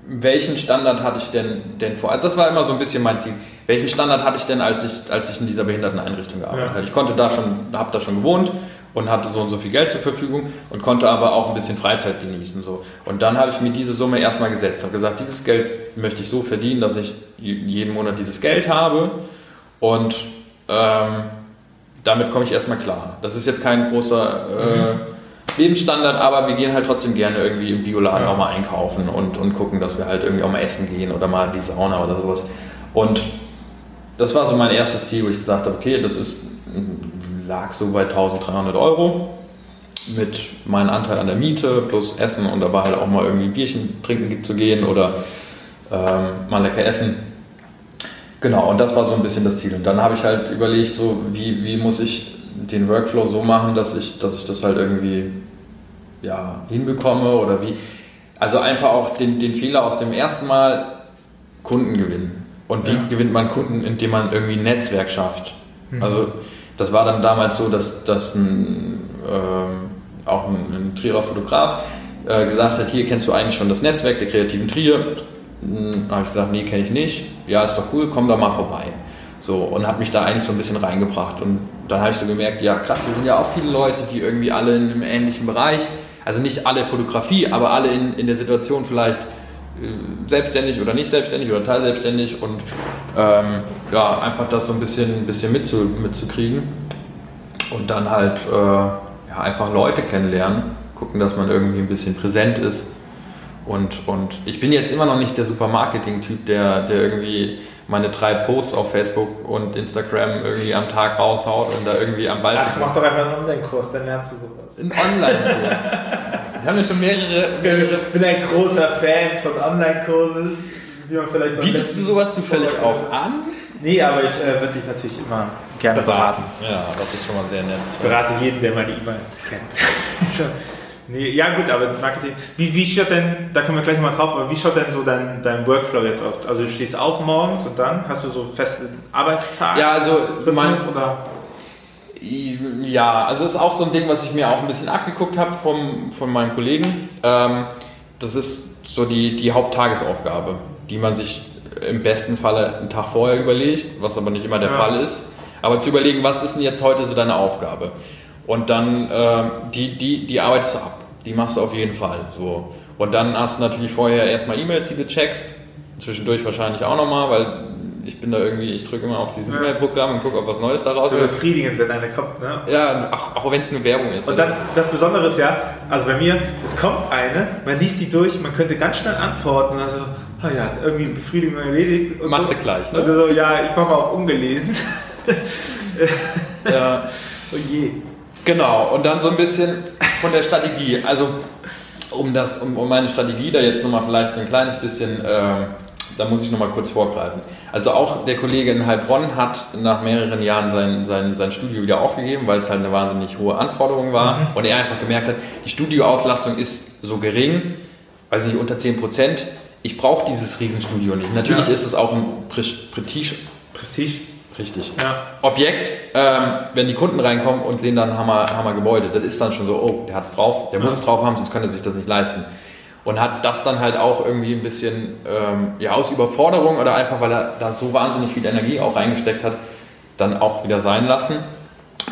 welchen Standard hatte ich denn, denn vor? Das war immer so ein bisschen mein Ziel. Welchen Standard hatte ich denn, als ich, als ich in dieser Behinderteneinrichtung gearbeitet Ja. habe? Ich konnte da schon, habe da schon gewohnt und hatte so und so viel Geld zur Verfügung und konnte aber auch ein bisschen Freizeit genießen. So. Und dann habe ich mir diese Summe erstmal gesetzt und gesagt, dieses Geld möchte ich so verdienen, dass ich jeden Monat dieses Geld habe und ähm, damit komme ich erstmal klar. Das ist jetzt kein großer äh, Lebensstandard, aber wir gehen halt trotzdem gerne irgendwie im Bioladen Ja. auch mal einkaufen und, und gucken, dass wir halt irgendwie auch mal essen gehen oder mal in die Sauna oder sowas. Und das war so mein erstes Ziel, wo ich gesagt habe, okay, das ist lag so bei 1300 Euro mit meinem Anteil an der Miete plus Essen und dabei halt auch mal irgendwie ein Bierchen trinken zu gehen oder ähm, mal lecker essen. Genau, und das war so ein bisschen das Ziel. Und dann habe ich halt überlegt, so wie, wie muss ich den Workflow so machen, dass ich, dass ich das halt irgendwie ja, hinbekomme oder wie. Also einfach auch den, den Fehler aus dem ersten Mal Kunden gewinnen. Und wie ja. gewinnt man Kunden, indem man irgendwie ein Netzwerk schafft? Mhm. Also das war dann damals so, dass, dass ein, äh, auch ein, ein Trierer Fotograf äh, gesagt hat, hier kennst du eigentlich schon das Netzwerk der kreativen Trier. Hm, da habe ich gesagt, nee, kenne ich nicht. Ja, ist doch cool, komm da mal vorbei. So, und habe mich da eigentlich so ein bisschen reingebracht. Und dann habe ich so gemerkt, ja krass, wir sind ja auch viele Leute, die irgendwie alle in einem ähnlichen Bereich, also nicht alle Fotografie, aber alle in, in der Situation vielleicht äh, selbstständig oder nicht selbstständig oder teilselbstständig und ähm, ja, einfach das so ein bisschen, bisschen mitzu, mitzukriegen und dann halt äh, ja, einfach Leute kennenlernen, gucken, dass man irgendwie ein bisschen präsent ist und, und ich bin jetzt immer noch nicht der Supermarketing-Typ, der, der irgendwie meine drei Posts auf Facebook und Instagram irgendwie am Tag raushaut und da irgendwie am Ball Ach, mach doch einfach einen Online-Kurs, dann lernst du sowas. Ein Online-Kurs. Ich habe mir schon mehrere, mehrere. Ich bin ein großer Fan von Online-Kurses. Bietest du sowas zufällig auch an? Nee, aber ich äh, würde dich natürlich immer gerne beraten. beraten. Ja, das ist schon mal sehr nett. Ich berate jeden, der meine E-Mails kennt. Nee, ja gut, aber Marketing. Wie, wie schaut denn, da können wir gleich mal drauf, aber wie schaut denn so dein, dein Workflow jetzt aus? Also du stehst auf morgens und dann hast du so feste Arbeitstage? Ja, also mein, oder? Ja, also das ist auch so ein Ding, was ich mir auch ein bisschen abgeguckt habe vom, von meinen Kollegen. Ähm, das ist so die, die Haupttagesaufgabe, die man sich im besten Falle einen Tag vorher überlegt, was aber nicht immer der ja. Fall ist. Aber zu überlegen, was ist denn jetzt heute so deine Aufgabe? Und dann, äh, die, die, die arbeitest du ab. Die machst du auf jeden Fall. So. Und dann hast du natürlich vorher erstmal E-Mails, die du checkst. Zwischendurch wahrscheinlich auch nochmal, weil ich bin da irgendwie, ich drücke immer auf dieses ja. E-Mail-Programm und gucke, ob was Neues daraus ist. So befriedigend, wenn eine kommt, ne? Ja, ach, auch wenn es eine Werbung ist. Und dann, das Besondere ist ja, also bei mir, es kommt eine, man liest die durch, man könnte ganz schnell antworten, also, oh ja, irgendwie Befriedigung erledigt. Und Machst so. du gleich, ne? Und so, ja, ich mache auch ungelesen. ja. oh je. Genau, und dann so ein bisschen von der Strategie. Also, um, das, um, um meine Strategie da jetzt nochmal vielleicht so ein kleines bisschen, äh, da muss ich nochmal kurz vorgreifen. Also auch der Kollege in Heilbronn hat nach mehreren Jahren sein, sein, sein Studio wieder aufgegeben, weil es halt eine wahnsinnig hohe Anforderung war mhm. und er einfach gemerkt hat, die Studioauslastung ist so gering, weiß nicht, unter 10 Prozent. Ich brauche dieses Riesenstudio nicht. Natürlich ja. ist es auch ein Prestige. Prestige Richtig. Ja. Objekt, ähm, wenn die Kunden reinkommen und sehen dann Hammer, Hammer Gebäude, das ist dann schon so, oh, der hat es drauf, der ja. muss es drauf haben, sonst kann er sich das nicht leisten. Und hat das dann halt auch irgendwie ein bisschen ähm, ja, aus Überforderung oder einfach, weil er da so wahnsinnig viel Energie auch reingesteckt hat, dann auch wieder sein lassen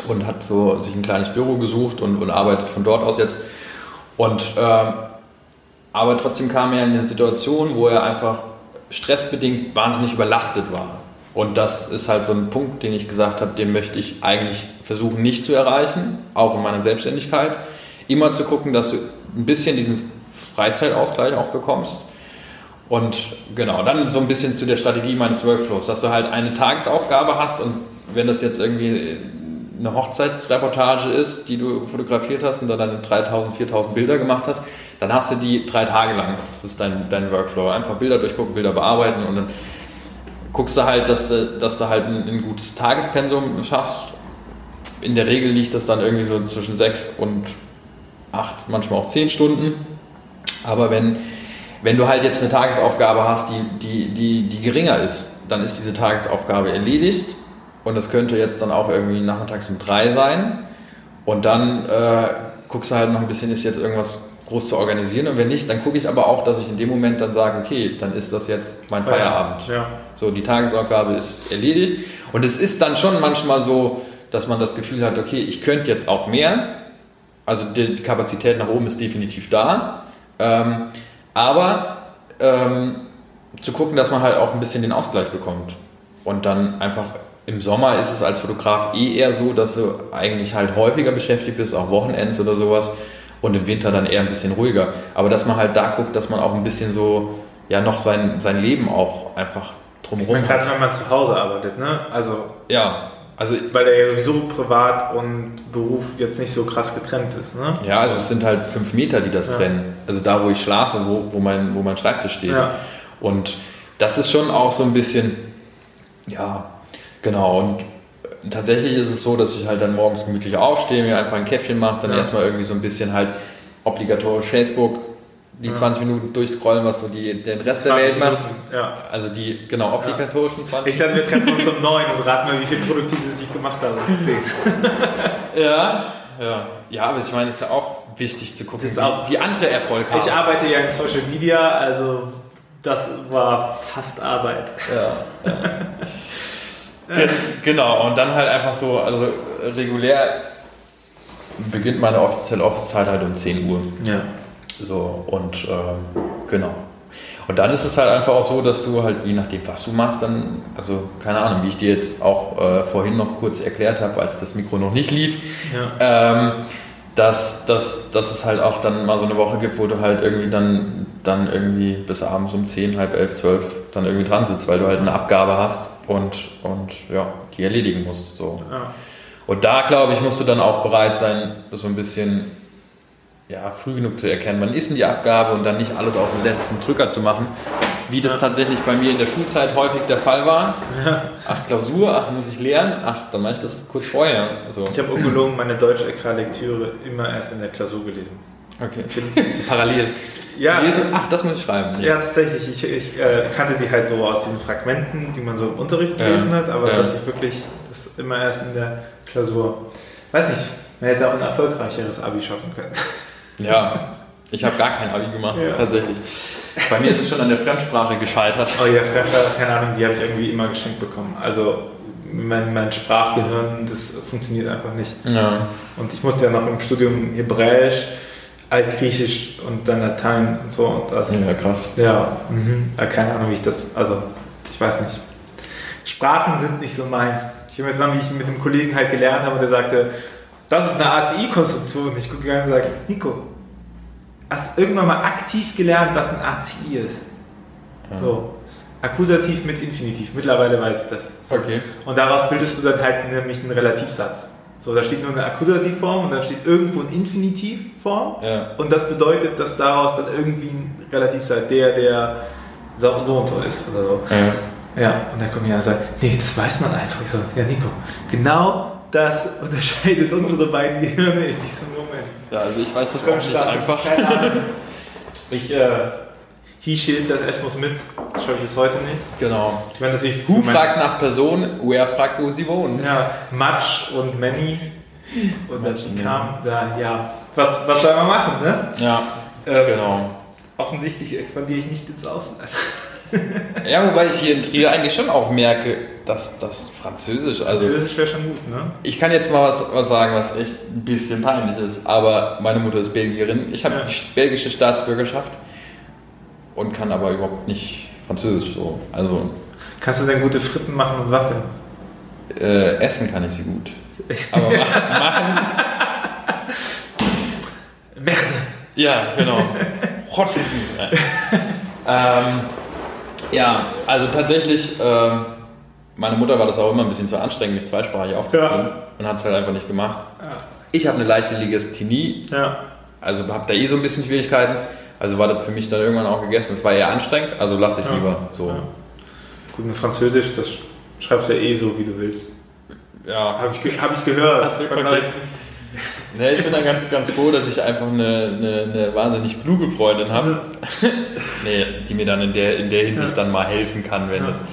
und hat so sich ein kleines Büro gesucht und, und arbeitet von dort aus jetzt. Und ähm, aber trotzdem kam er in eine Situation, wo er einfach stressbedingt wahnsinnig überlastet war. Und das ist halt so ein Punkt, den ich gesagt habe, den möchte ich eigentlich versuchen nicht zu erreichen, auch in meiner Selbstständigkeit. Immer zu gucken, dass du ein bisschen diesen Freizeitausgleich auch bekommst. Und genau, dann so ein bisschen zu der Strategie meines Workflows, dass du halt eine Tagesaufgabe hast und wenn das jetzt irgendwie eine Hochzeitsreportage ist, die du fotografiert hast und dann deine 3000, 4000 Bilder gemacht hast, dann hast du die drei Tage lang. Das ist dein, dein Workflow. Einfach Bilder durchgucken, Bilder bearbeiten und dann guckst du halt, dass du, dass du halt ein, ein gutes Tagespensum schaffst. In der Regel liegt das dann irgendwie so zwischen sechs und acht, manchmal auch zehn Stunden. Aber wenn, wenn du halt jetzt eine Tagesaufgabe hast, die, die, die, die geringer ist, dann ist diese Tagesaufgabe erledigt. Und das könnte jetzt dann auch irgendwie nachmittags um drei sein. Und dann äh, guckst du halt noch ein bisschen, ist jetzt irgendwas groß zu organisieren. Und wenn nicht, dann gucke ich aber auch, dass ich in dem Moment dann sage, okay, dann ist das jetzt mein Feierabend. Ja. So, die Tagesaufgabe ist erledigt. Und es ist dann schon manchmal so, dass man das Gefühl hat, okay, ich könnte jetzt auch mehr. Also die Kapazität nach oben ist definitiv da. Ähm, aber ähm, zu gucken, dass man halt auch ein bisschen den Ausgleich bekommt. Und dann einfach im Sommer ist es als Fotograf eh eher so, dass du eigentlich halt häufiger beschäftigt bist, auch Wochenends oder sowas und im Winter dann eher ein bisschen ruhiger. Aber dass man halt da guckt, dass man auch ein bisschen so, ja, noch sein, sein Leben auch einfach drumherum man hat. Gerade wenn man zu Hause arbeitet, ne? Also. Ja, Also, Weil der ja sowieso privat und Beruf jetzt nicht so krass getrennt ist, ne? ja, also es sind halt fünf Meter, die das Ja. trennen. Also da, wo ich schlafe, wo, wo, mein, wo mein Schreibtisch steht. Ja. Und das ist schon auch so ein bisschen, ja, genau. Und tatsächlich ist es so, dass ich halt dann morgens gemütlich aufstehe, mir einfach ein Käffchen mache, dann Ja. erstmal irgendwie so ein bisschen halt obligatorisch Facebook, die Ja. 20 Minuten durchscrollen, was so die, den Rest der 20 Welt macht. Minuten, Ja. Also die, genau, obligatorischen 20 Ich dachte, wir treffen uns um 9 und raten mal, wie viel Produktives ich gemacht habe. Das ist 10. Ja, ja. Ja, aber ich meine, es ist ja auch wichtig zu gucken, wie, wie andere Erfolg haben. Ich arbeite ja in Social Media, also das war fast Arbeit. Ja, ja. Ge- genau, und dann halt einfach so, also regulär beginnt meine offizielle Office-Zeit halt um 10 Uhr. Ja. So, und ähm, genau. Und dann ist es halt einfach auch so, dass du halt, je nachdem, was du machst, dann, also keine Ahnung, wie ich dir jetzt auch äh, vorhin noch kurz erklärt habe, als das Mikro noch nicht lief, Ja. ähm, dass, dass, dass es halt auch dann mal so eine Woche gibt, wo du halt irgendwie dann, dann irgendwie bis abends um 10, halb 11, 12 dann irgendwie dran sitzt, weil du halt eine Abgabe hast und, und ja, die erledigen musst. So. Ja. Und da, glaube ich, musst du dann auch bereit sein, so ein bisschen ja, früh genug zu erkennen, wann ist denn die Abgabe und dann nicht alles auf den letzten Drücker zu machen, wie das Ja. tatsächlich bei mir in der Schulzeit häufig der Fall war. Ach, Klausur, ach, muss ich lernen? Ach, dann mache ich das kurz vorher. Also, Ich habe ungelogen meine Deutsch-Ekra-Lektüre immer erst in der Klausur gelesen. Okay. Parallel. ja, Lesen, ach, das muss ich schreiben. ja, tatsächlich. Ich, ich äh, kannte die halt so aus diesen Fragmenten, die man so im Unterricht Ja. gelesen hat, aber Ja. dass ich wirklich das immer erst in der Klausur. Weiß nicht, man hätte auch ein erfolgreicheres Abi schaffen können. Ja, ich habe gar kein Abi gemacht, Ja. tatsächlich. Bei mir ist es schon an der Fremdsprache gescheitert. Oh ja, Fremdsprache, keine Ahnung, die habe ich irgendwie immer geschenkt bekommen. Also mein, mein Sprachgehirn, das funktioniert einfach nicht. Ja. Und ich musste ja noch im Studium Hebräisch, Altgriechisch und dann Latein und so. Und also, ja, krass. ja. Ja, keine Ahnung, wie ich das, also ich weiß nicht. Sprachen sind nicht so meins. Ich habe mir dran, wie ich mit einem Kollegen halt gelernt habe und der sagte, das ist eine ACI-Konstruktion. Ich gucke rein und sage, Nico, hast du irgendwann mal aktiv gelernt, was ein ACI ist? Ja. So, Akkusativ mit Infinitiv. Mittlerweile weiß ich das. So. Okay. Und daraus bildest du dann halt nämlich einen Relativsatz. So, da steht nur eine Akkusativform und dann steht irgendwo eine Infinitivform. Ja. Und das bedeutet, dass daraus dann irgendwie ein Relativsatz, der, der so und so und so ist oder so. Ja. Ja, und dann kommt jemand und sagt, nee, das weiß man einfach. Ich so, ja Nico, genau das unterscheidet unsere beiden Gehirne in diesem Moment. ja, also ich weiß das auch nicht einfach. Keine Ahnung. Ich, äh, he schild das S muss mit. Das schaffe ich bis heute nicht. Genau. Ich meine natürlich, Who fragt nach Person, where fragt, wo sie wohnen. Ja, Much und Many. Und dann und kam da, ja, was, was soll man machen, ne? Ja, Ähm, genau. Offensichtlich expandiere ich nicht ins Ausland. Ja, wobei ich hier in Trier eigentlich schon auch merke, dass das Französisch, also Französisch wäre schon gut, ne? ich kann jetzt mal was, was sagen, was echt ein bisschen peinlich ist, aber meine Mutter ist Belgierin, ich habe Ja. die belgische Staatsbürgerschaft und kann aber überhaupt nicht Französisch so. Also Kannst du denn gute Fritten machen und Waffeln? äh, essen kann ich sie gut. Aber machen, machen Merde! Ja, genau. Rottfitten. ähm, ja, also tatsächlich, ähm, meine Mutter war das auch immer ein bisschen zu anstrengend, mich zweisprachig aufzuziehen Ja. und hat es halt einfach nicht gemacht. Ja. Ich habe eine leichte Legasthenie, ja. also habe da eh so ein bisschen Schwierigkeiten. Also war das für mich dann irgendwann auch gegessen. Es war eher anstrengend, also lasse ich es Ja. lieber so. Ja. Gut, mit Französisch, das schreibst du ja eh so, wie du willst. Ja, Habe ich, hab ich gehört. Hast du-. Ne, ich bin dann ganz, ganz froh, dass ich einfach eine, eine, eine wahnsinnig kluge Freundin habe, nee, die mir dann in der, in der Hinsicht Ja. dann mal helfen kann, wenn Ja. das.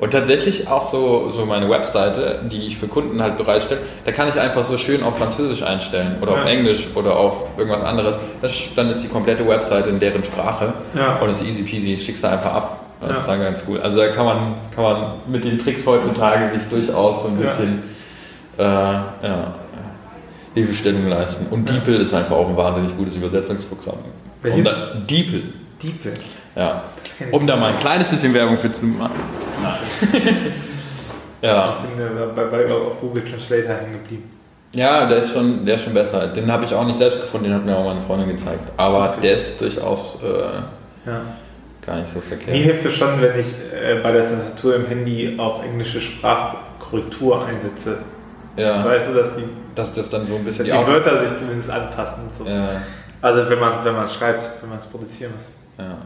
Und tatsächlich auch so, so meine Webseite, die ich für Kunden halt bereitstelle, da kann ich einfach so schön auf Französisch einstellen oder auf Ja. Englisch oder auf irgendwas anderes. Das, dann ist die komplette Webseite in deren Sprache Ja. und es ist easy peasy, schickst du einfach ab. Das Ja. ist dann ganz cool. Also da kann man, kann man mit den Tricks heutzutage sich durchaus so ein bisschen äh, ja, Hilfestellung leisten. Und. DeepL ist einfach auch ein wahnsinnig gutes Übersetzungsprogramm. Um DeepL, Diepe. ja. Um da mal ein kleines bisschen Werbung für zu machen. ja. Ich bin äh, bei, bei, auf Google Translator hängen geblieben. ja, der ist, schon, der ist schon besser. Den habe ich auch nicht selbst gefunden, den hat mir auch meine Freundin gezeigt. Aber Okay. der ist durchaus äh, Ja. gar nicht so verkehrt. Mir hilft es schon, wenn ich äh, bei der Tastatur im Handy auf englische Sprachkorrektur einsetze. Ja. Weißt du, dass die, Dass das dann so ein bisschen dass die Auf- Wörter sich zumindest anpassen. So. Ja, Also wenn man wenn man schreibt, wenn man es produzieren muss. ja.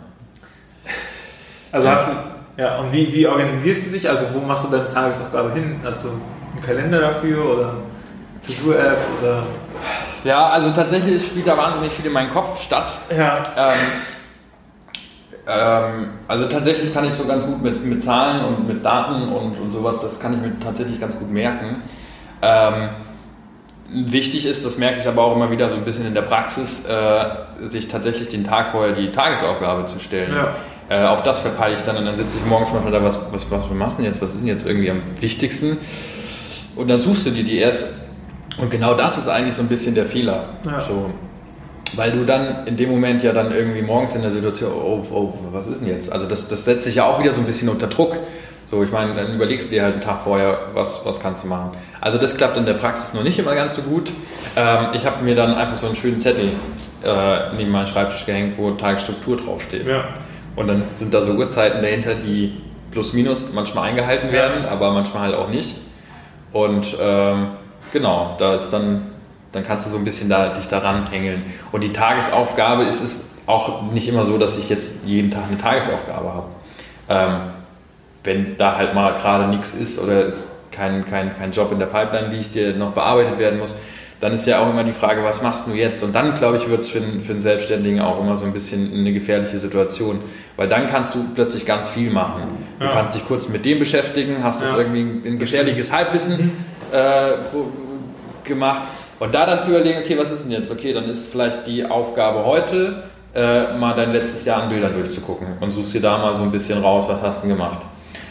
Also hast du, ja, und wie, wie organisierst du dich? Also wo machst du deine Tagesaufgabe hin? Hast du einen Kalender dafür oder eine To-Do-App oder? ja, also tatsächlich spielt da wahnsinnig viel in meinem Kopf statt. Ja. Ähm, ähm, also tatsächlich kann ich so ganz gut mit, mit Zahlen und mit Daten und, und sowas, das kann ich mir tatsächlich ganz gut merken. Ähm, wichtig ist, das merke ich aber auch immer wieder so ein bisschen in der Praxis, äh, sich tatsächlich den Tag vorher die Tagesaufgabe zu stellen. Ja. Äh, auch das verpeile ich dann und dann sitze ich morgens manchmal da, was, was, was machst du denn jetzt, was ist denn jetzt irgendwie am wichtigsten? Und dann suchst du dir die erst. Und genau das ist eigentlich so ein bisschen der Fehler. Ja. So, weil du dann in dem Moment ja dann irgendwie morgens in der Situation, oh, oh was ist denn jetzt? Also das, das setzt sich ja auch wieder so ein bisschen unter Druck. So, ich meine, dann überlegst du dir halt einen Tag vorher, was, was kannst du machen. Also das klappt in der Praxis noch nicht immer ganz so gut. Ähm, ich habe mir dann einfach so einen schönen Zettel äh, neben meinen Schreibtisch gehängt, wo Tagesstruktur draufsteht. Ja. Und dann sind da so Uhrzeiten dahinter, die plus minus manchmal eingehalten werden, aber manchmal halt auch nicht. Und ähm, genau, da ist dann, dann kannst du so ein bisschen da, dich daran hängeln. Und die Tagesaufgabe ist es auch nicht immer so, dass ich jetzt jeden Tag eine Tagesaufgabe habe. Ähm, wenn da halt mal gerade nichts ist oder es kein, kein, kein Job in der Pipeline liegt, der noch bearbeitet werden muss, dann ist ja auch immer die Frage, was machst du jetzt? Und dann, glaube ich, wird es für, einen- für einen Selbstständigen auch immer so ein bisschen eine gefährliche Situation, weil dann kannst du plötzlich ganz viel machen. Du Ja. kannst dich kurz mit dem beschäftigen, hast das Ja. irgendwie ein gefährliches Halbwissen äh, pro- gemacht und da dann zu überlegen, okay, was ist denn jetzt? Okay, dann ist vielleicht die Aufgabe heute, äh, mal dein letztes Jahr an Bildern durchzugucken und suchst dir da mal so ein bisschen raus, was hast du denn gemacht?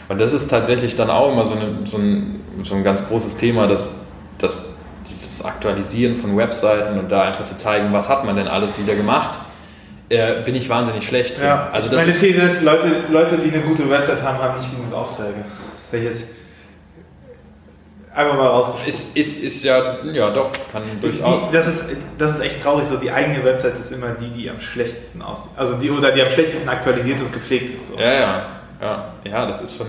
Und das ist tatsächlich dann auch immer so, eine, so, ein, so ein ganz großes Thema, dass, dass Aktualisieren von Webseiten und da einfach zu zeigen, was hat man denn alles wieder gemacht, äh, bin ich wahnsinnig schlecht drin. Ja, Also meine These ist, Leute, Leute, die eine gute Website haben, haben nicht genug Aufträge. Jetzt einfach mal rausgeschrieben. ist, ist, ist ja, ja doch, kann durchaus. Das ist, das ist echt traurig, so die eigene Website ist immer die, die am schlechtesten aussieht. Also die oder die am schlechtesten aktualisiert und gepflegt ist. So. Ja, ja, ja, ja, das ist schon.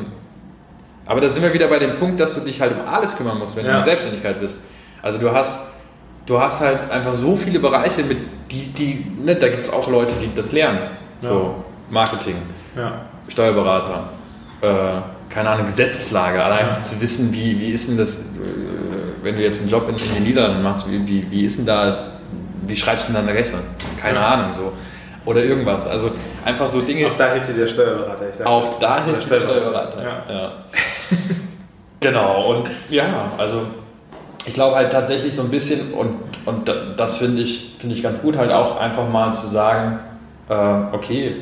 Aber da sind wir wieder bei dem Punkt, dass du dich halt um alles kümmern musst, wenn du Ja. in der Selbstständigkeit bist. Also du hast, du hast halt einfach so viele Bereiche, mit die, die, ne, da gibt es auch Leute, die das lernen. So Marketing, Ja. Steuerberater, äh, keine Ahnung, Gesetzeslage, allein Ja. zu wissen, wie, wie ist denn das, äh, wenn du jetzt einen Job in, in den Niederlanden machst, wie, wie, wie ist denn da, wie schreibst du denn da eine Rechnung? Keine Ja. Ahnung, so. Oder irgendwas. Also einfach so Dinge. Auch da hilft dir der Steuerberater. Ich sag's Auch da Der hilft der Steuerberater. Ja. Ja. genau, und ja, also ich glaube halt tatsächlich so ein bisschen, und, und da- das finde ich, finde ich ganz gut, halt auch einfach mal zu sagen, äh, okay,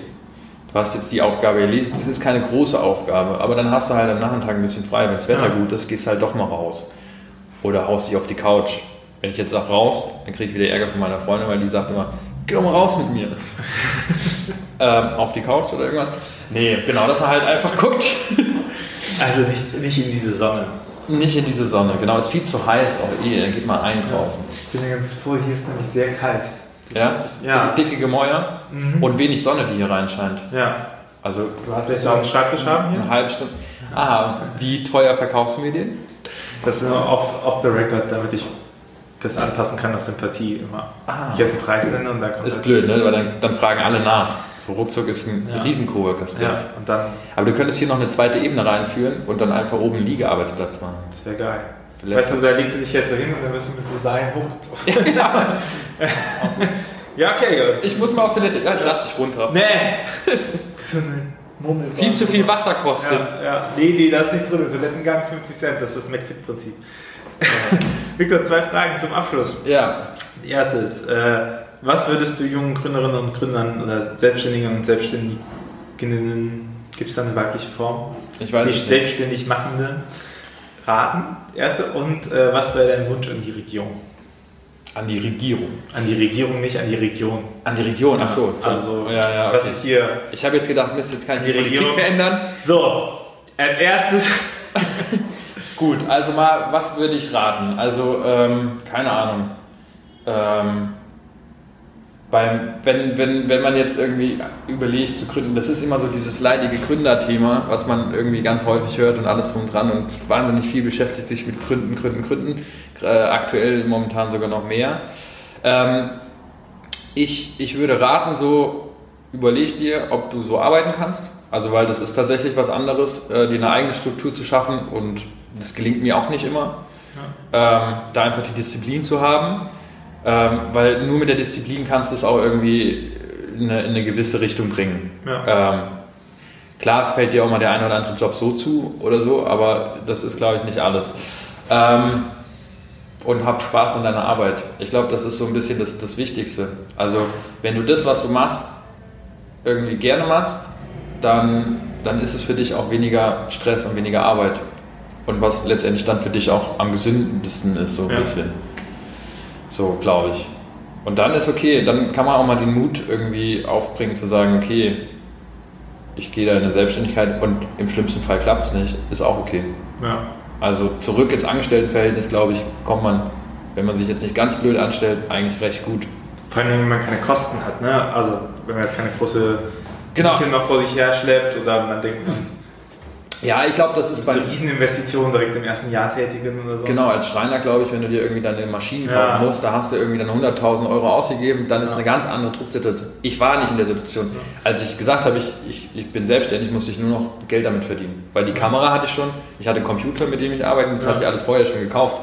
du hast jetzt die Aufgabe erledigt, das ist keine große Aufgabe, aber dann hast du halt am Nachmittag ein bisschen frei, wenn das Wetter Ja. gut ist, gehst halt doch mal raus. Oder haust dich auf die Couch. Wenn ich jetzt sage raus, dann kriege ich wieder Ärger von meiner Freundin, weil die sagt immer, geh doch mal raus mit mir. ähm, auf die Couch oder irgendwas. Nee, genau, dass man halt einfach guckt. Also nicht, nicht in diese Sonne. Nicht in diese Sonne, genau, ist viel zu heiß auch eh, geht mal ein draußen. Ich bin mir ganz froh, hier ist nämlich sehr kalt. Das- Ja? Ja. Dicke Gemäuer Mhm. und wenig Sonne, die hier reinscheint. Ja. Also du hast du auch einen Schreibtisch haben eine hier? halbe Stunde. Ah, wie teuer verkaufst du mir den? Das ist nur off, off the record, damit ich das anpassen kann aus Sympathie immer. Ah. Ich jetzt einen Preis nenne und dann kommt Ist blöd, ne? Weil dann, dann fragen alle nach. So ruckzuck ist ein Ja. riesen Coworker-Space. Ja, und dann, Aber du könntest hier noch eine zweite Ebene reinführen und dann einfach oben einen Liegearbeitsplatz machen. das wäre geil. Vielleicht- Weißt du, da legst du dich jetzt so hin und dann wirst du mit so Seilen hochgezogen. ja, okay, gut. Ich muss mal auf Toilette. Ja, ich lass dich runter. Nee! so Murmelbahn. Viel zu viel Wasser kostet. Ja, ja. Nee, nee, da ist nichts drin. Toilettengang 50 Cent, das ist das McFit-Prinzip. Victor, zwei Fragen zum Abschluss. Ja. Die erste ist, äh, was würdest du jungen Gründerinnen und Gründern oder Selbstständigen und Selbstständigen, gibt es da eine weibliche Form? Ich weiß nicht. selbstständig machende raten? Erste. Und äh, was wäre dein Wunsch an die Region? An die Regierung. An die Regierung, nicht an die Region. An die Region, ach so. Also, ja, ja, was okay. ich hier. Ich habe jetzt gedacht, Mist, jetzt kann ich Die die Politik Regierung- verändern. So, als erstes. Gut, also mal, was würde ich raten? Also, ähm, keine Ahnung. Ähm, beim, wenn, wenn, wenn man jetzt irgendwie überlegt zu gründen, das ist immer so dieses leidige Gründerthema, was man irgendwie ganz häufig hört und alles drum dran und wahnsinnig viel beschäftigt sich mit Gründen, Gründen, Gründen, äh, aktuell momentan sogar noch mehr. Ähm, ich, ich würde raten, so überleg dir, ob du so arbeiten kannst, also weil das ist tatsächlich was anderes, äh, dir eine eigene Struktur zu schaffen und das gelingt mir auch nicht immer, ja. ähm, da einfach die Disziplin zu haben. Ähm, weil nur mit der Disziplin kannst du es auch irgendwie in eine, in eine gewisse Richtung bringen. Ja. Ähm, klar fällt dir auch mal der eine oder andere Job so zu oder so, aber das ist, glaube ich, nicht alles. Ähm, und hab Spaß an deiner Arbeit. Ich glaube, das ist so ein bisschen das, das Wichtigste. Also, wenn du das, was du machst, irgendwie gerne machst, dann, dann ist es für dich auch weniger Stress und weniger Arbeit. Und was letztendlich dann für dich auch am gesündesten ist, so ein ja. bisschen. So, glaube ich. Und dann ist okay, dann kann man auch mal den Mut irgendwie aufbringen zu sagen, okay, ich gehe da in eine Selbstständigkeit und im schlimmsten Fall klappt es nicht, ist auch okay. Ja. Also zurück ins Angestelltenverhältnis, glaube ich, kommt man, wenn man sich jetzt nicht ganz blöd anstellt, eigentlich recht gut. Vor allem, wenn man keine Kosten hat, ne? Also wenn man jetzt keine große genau. Noch vor sich her schleppt oder man denkt, man ja, ich glaube, das ist bei Rieseninvestitionen direkt im ersten Jahr tätigen oder so. Genau, als Schreiner glaube ich, wenn du dir irgendwie deine Maschinen kaufen ja. musst, da hast du irgendwie dann 100.000 Euro ausgegeben, dann ist ja. eine ganz andere Drucksituation. Ich war nicht in der Situation. Ja. Als ich gesagt habe, ich, ich, ich bin selbstständig, musste ich nur noch Geld damit verdienen. Weil die Kamera hatte ich schon, ich hatte einen Computer, mit dem ich arbeite, das hatte ich alles vorher schon gekauft.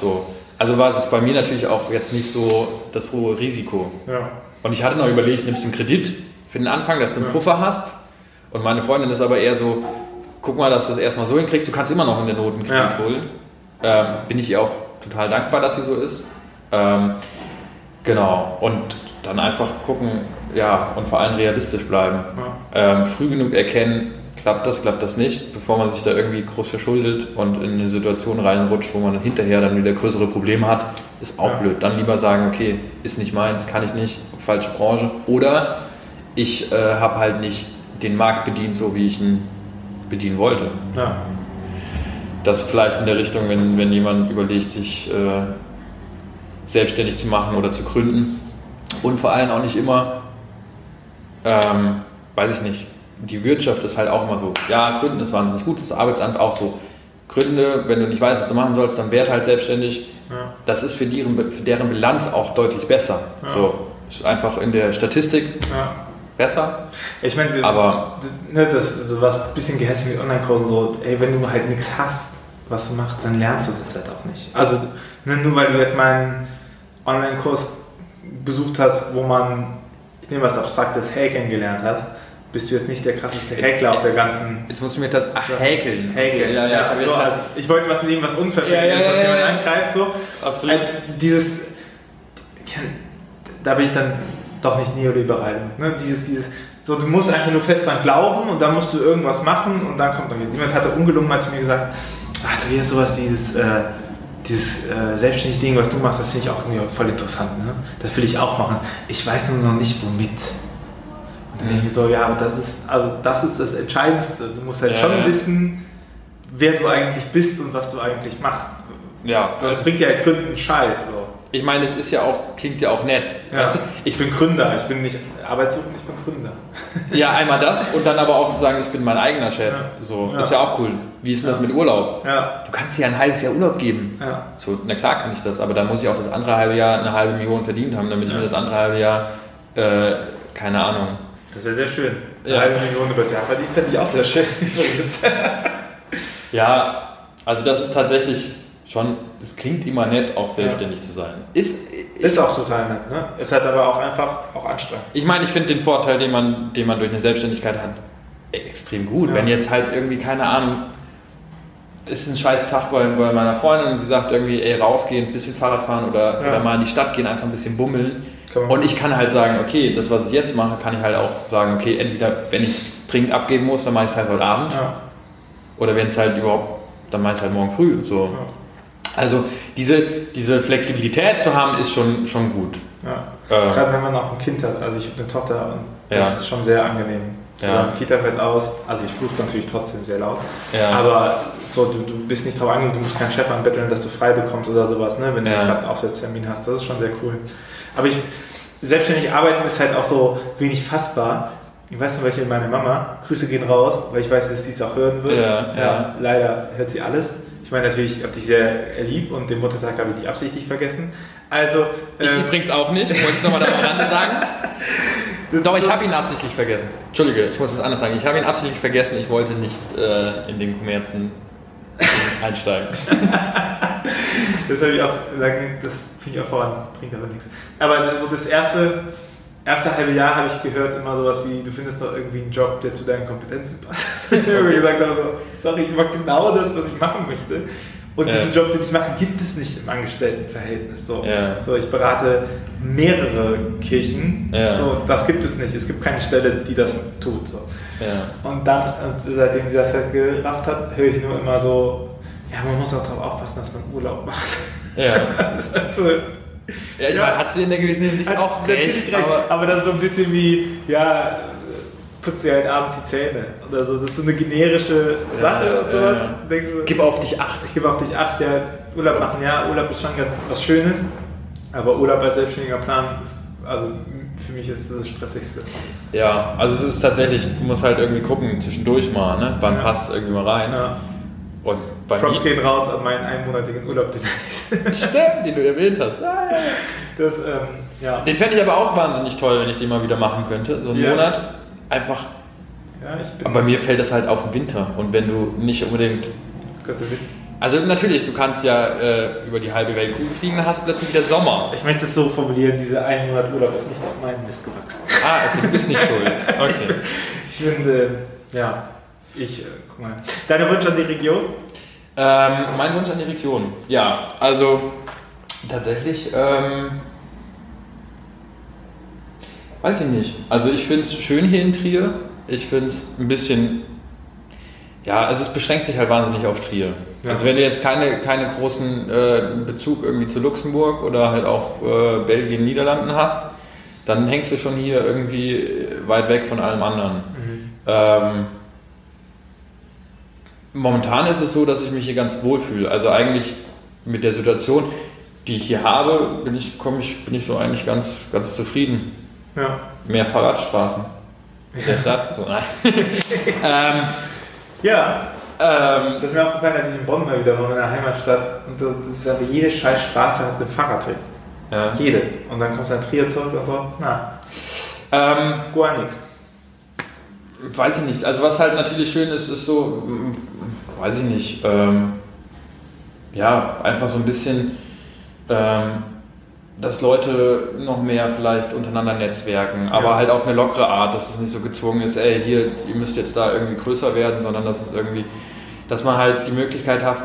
So. Also war es bei mir natürlich auch jetzt nicht so das hohe Risiko. Und ich hatte noch überlegt, nimmst du einen Kredit für den Anfang, dass du einen Puffer hast. Und meine Freundin ist aber eher so, guck mal, dass du das erstmal so hinkriegst. Du kannst immer noch in der Noten Kredit ja. holen. Ähm, bin ich ihr auch total dankbar, dass sie so ist. Ähm, genau. Und dann einfach gucken, ja, und vor allem realistisch bleiben. Ja. Ähm, früh genug erkennen, klappt das, klappt das nicht, bevor man sich da irgendwie groß verschuldet und in eine Situation reinrutscht, wo man hinterher dann wieder größere Probleme hat, ist auch ja. blöd. Dann lieber sagen, okay, ist nicht meins, kann ich nicht, falsche Branche. Oder ich äh, habe halt nicht den Markt bedient, so wie ich ihn bedienen wollte. Ja. Das vielleicht in der Richtung, wenn, wenn jemand überlegt, sich äh, selbstständig zu machen oder zu gründen. Und vor allem auch nicht immer, ähm, weiß ich nicht, die Wirtschaft ist halt auch immer so, ja, Gründen ist wahnsinnig gut, das Arbeitsamt auch so. Gründe, wenn du nicht weißt, was du machen sollst, dann werd halt selbstständig. Ja. Das ist für deren, für deren Bilanz auch deutlich besser. Ja. So, ist einfach in der Statistik ja besser. Ich meine, aber ne, das so was ein bisschen gehässig mit Online-Kursen so, ey, wenn du halt nichts hast, was du machst, dann lernst du das halt auch nicht. Also ne, nur weil du jetzt mal einen Online-Kurs besucht hast, wo man, ich nehme was Abstraktes, Häkeln gelernt hast, bist du jetzt nicht der krasseste Häkler auf der ganzen. Jetzt musst du mir das. Ach, Häkeln. Häkeln. Ja, ja, ja so, also ich wollte was nehmen, was unverfänglich ja, ja, ist, was jemand angreift. So. Absolut. Äh, dieses. Da bin ich dann doch nicht neoliberal. Ne? Dieses, dieses, so, du musst einfach nur fest dran glauben und dann musst du irgendwas machen und dann kommt dann jemand hatte ungelungen mal zu mir gesagt, ach, du hast sowas, dieses, äh, dieses äh, selbstständige Ding, was du machst, das finde ich auch irgendwie voll interessant. Ne? Das will ich auch machen. Ich weiß nur noch nicht, womit. Und dann denke ich so, ja, aber das ist, also das ist das Entscheidendste. Du musst halt ja, schon ja. wissen, wer du eigentlich bist und was du eigentlich machst. Ja. Das bringt ja halt Gründen Scheiß. So ich meine, es ist ja auch, klingt ja auch nett. Ja. Weißt du? Ich bin Gründer, ich bin nicht Arbeitssuchend, ich bin Gründer. Ja, einmal das und dann aber auch zu sagen, ich bin mein eigener Chef. Ja. So, ja. ist ja auch cool. Wie ist denn das mit Urlaub? Ja. Du kannst dir ein halbes Jahr Urlaub geben. Ja. So, na klar kann ich das, aber da muss ich auch das andere halbe Jahr eine halbe Million verdient haben, damit ich mir das andere halbe Jahr, äh, keine Ahnung. Das wäre sehr schön. Eine halbe Million über das Jahr verdient, fände ich auch sehr schön. ja, also das ist tatsächlich schon, es klingt immer nett, auch selbstständig ja. zu sein. Ist, ist auch total nett, ne? Ist halt aber auch einfach auch anstrengend. Ich meine, ich finde den Vorteil, den man, den man durch eine Selbstständigkeit hat, extrem gut. Ja. Wenn jetzt halt irgendwie, keine Ahnung, es ist ein scheiß Tag bei, bei meiner Freundin und sie sagt irgendwie, ey, rausgehen, ein bisschen Fahrrad fahren oder, ja. oder mal in die Stadt gehen, einfach ein bisschen bummeln. Und ich kann halt sagen, okay, das, was ich jetzt mache, kann ich halt auch sagen, okay, entweder, wenn ich es dringend abgeben muss, dann mache ich es halt heute Abend. Ja. Oder wenn es halt überhaupt, dann mache ich es halt morgen früh. So. Ja. Also diese, diese Flexibilität zu haben, ist schon, schon gut. Ja. Ähm. Gerade wenn man auch ein Kind hat. Also ich habe eine Tochter und das ja. ist schon sehr angenehm. Ja. Sagen, Kita fällt aus. Also ich fluche natürlich trotzdem sehr laut. Ja. Aber so, du, du bist nicht drauf angewiesen, du musst keinen Chef anbetteln, dass du frei bekommst oder sowas, ne? wenn du ja. gerade einen Auswärtstermin hast. Das ist schon sehr cool. Aber ich, selbstständig arbeiten ist halt auch so wenig fassbar. Ich weiß zum Beispiel meine Mama, Grüße gehen raus, weil ich weiß, dass sie es auch hören wird. Ja, ja. leider hört sie alles. Ich meine natürlich, ich habe dich sehr lieb und den Muttertag habe ich nicht absichtlich vergessen. Also, Ich ähm, übrigens auch nicht, wollte ich nochmal da am Rande sagen. Doch, ich habe ihn absichtlich vergessen. Entschuldige, ich muss es anders sagen. Ich habe ihn absichtlich vergessen, ich wollte nicht äh, in den Kommerzen einsteigen. Das habe ich auch das finde ich auch voran, bringt aber nichts. Aber so das erste, erste halbe Jahr habe ich gehört immer sowas wie, du findest doch irgendwie einen Job, der zu deinen Kompetenzen passt. Ich habe gesagt, habe so, sorry, ich mache genau das, was ich machen möchte. Und Ja. diesen Job, den ich mache, gibt es nicht im Angestelltenverhältnis. So, Ja. so ich berate mehrere Kirchen. Ja. So, das gibt es nicht. Es gibt keine Stelle, die das tut. So. Und dann, also seitdem sie das halt gerafft hat, höre ich nur immer so, ja, man muss auch darauf aufpassen, dass man Urlaub macht. Ja. Das ist halt so, Ja, ich Ja. meine, hat sie in der gewissen Hinsicht hat auch recht, recht, aber aber, das ist so ein bisschen wie, ja, putzt sie halt abends die Zähne oder so. Das ist so eine generische Sache Ja, und sowas. ja. Denkst du, gib auf dich acht. ich gebe auf dich acht, ja, Urlaub machen, ja, Urlaub ist schon was Schönes, aber Urlaub als selbstständiger Plan ist, also für mich ist das das Stressigste. Ja, also es ist tatsächlich, du musst halt irgendwie gucken, zwischendurch mal, ne? wann Ja. passt irgendwie mal rein. Ja. Und bei Props gehen raus an meinen einmonatigen Urlaub, den stimmt, den du erwähnt hast. Das, ähm, ja. Den fände ich aber auch wahnsinnig toll, wenn ich den mal wieder machen könnte. So einen Ja. Monat. Einfach. ja, ich bin. Aber bei mir fällt das halt auf den Winter. Und wenn du nicht unbedingt. Kannst du mit- Also natürlich, du kannst ja äh, über die halbe Welt Kugel fliegen, dann hast du plötzlich wieder Sommer. Ich möchte es so formulieren: diese einen Monat Urlaub ist nicht auf meinen Mist gewachsen. Ah, okay, du bist nicht schuld. Okay. Ich finde, ja, ich, äh, guck mal. Deine Wunsch an die Region? Ähm, mein Wunsch an die Region. Ja, also tatsächlich, ähm, weiß ich nicht. Also ich finde es schön hier in Trier. Ich finde es ein bisschen, ja, also es beschränkt sich halt wahnsinnig auf Trier. Ja. Also wenn du jetzt keine, keine großen äh, Bezug irgendwie zu Luxemburg oder halt auch äh, Belgien, Niederlanden hast, dann hängst du schon hier irgendwie weit weg von allem anderen. Ähm, momentan ist es so, dass ich mich hier ganz wohl fühle. Also eigentlich mit der Situation, die ich hier habe, bin ich, komm ich, bin ich so eigentlich ganz, ganz zufrieden. Ja. Mehr Fahrradstraßen in der Stadt. So, nein. ähm, Ja, ähm, das ist mir aufgefallen, als ich in Bonn mal wieder war, in meiner Heimatstadt. Und das das ist aber jede scheiß Straße hat einen Fahrradweg. ja. Jede. Und dann kommst du nach Trier zurück und so, na, ähm, gar nichts. Weiß ich nicht. Also was halt natürlich schön ist, ist so, mm, weiß ich nicht, ähm, ja, einfach so ein bisschen, ähm, dass Leute noch mehr vielleicht untereinander netzwerken, aber Ja. halt auf eine lockere Art, dass es nicht so gezwungen ist, ey, hier, ihr müsst jetzt da irgendwie größer werden, sondern dass es irgendwie, dass man halt die Möglichkeit hat,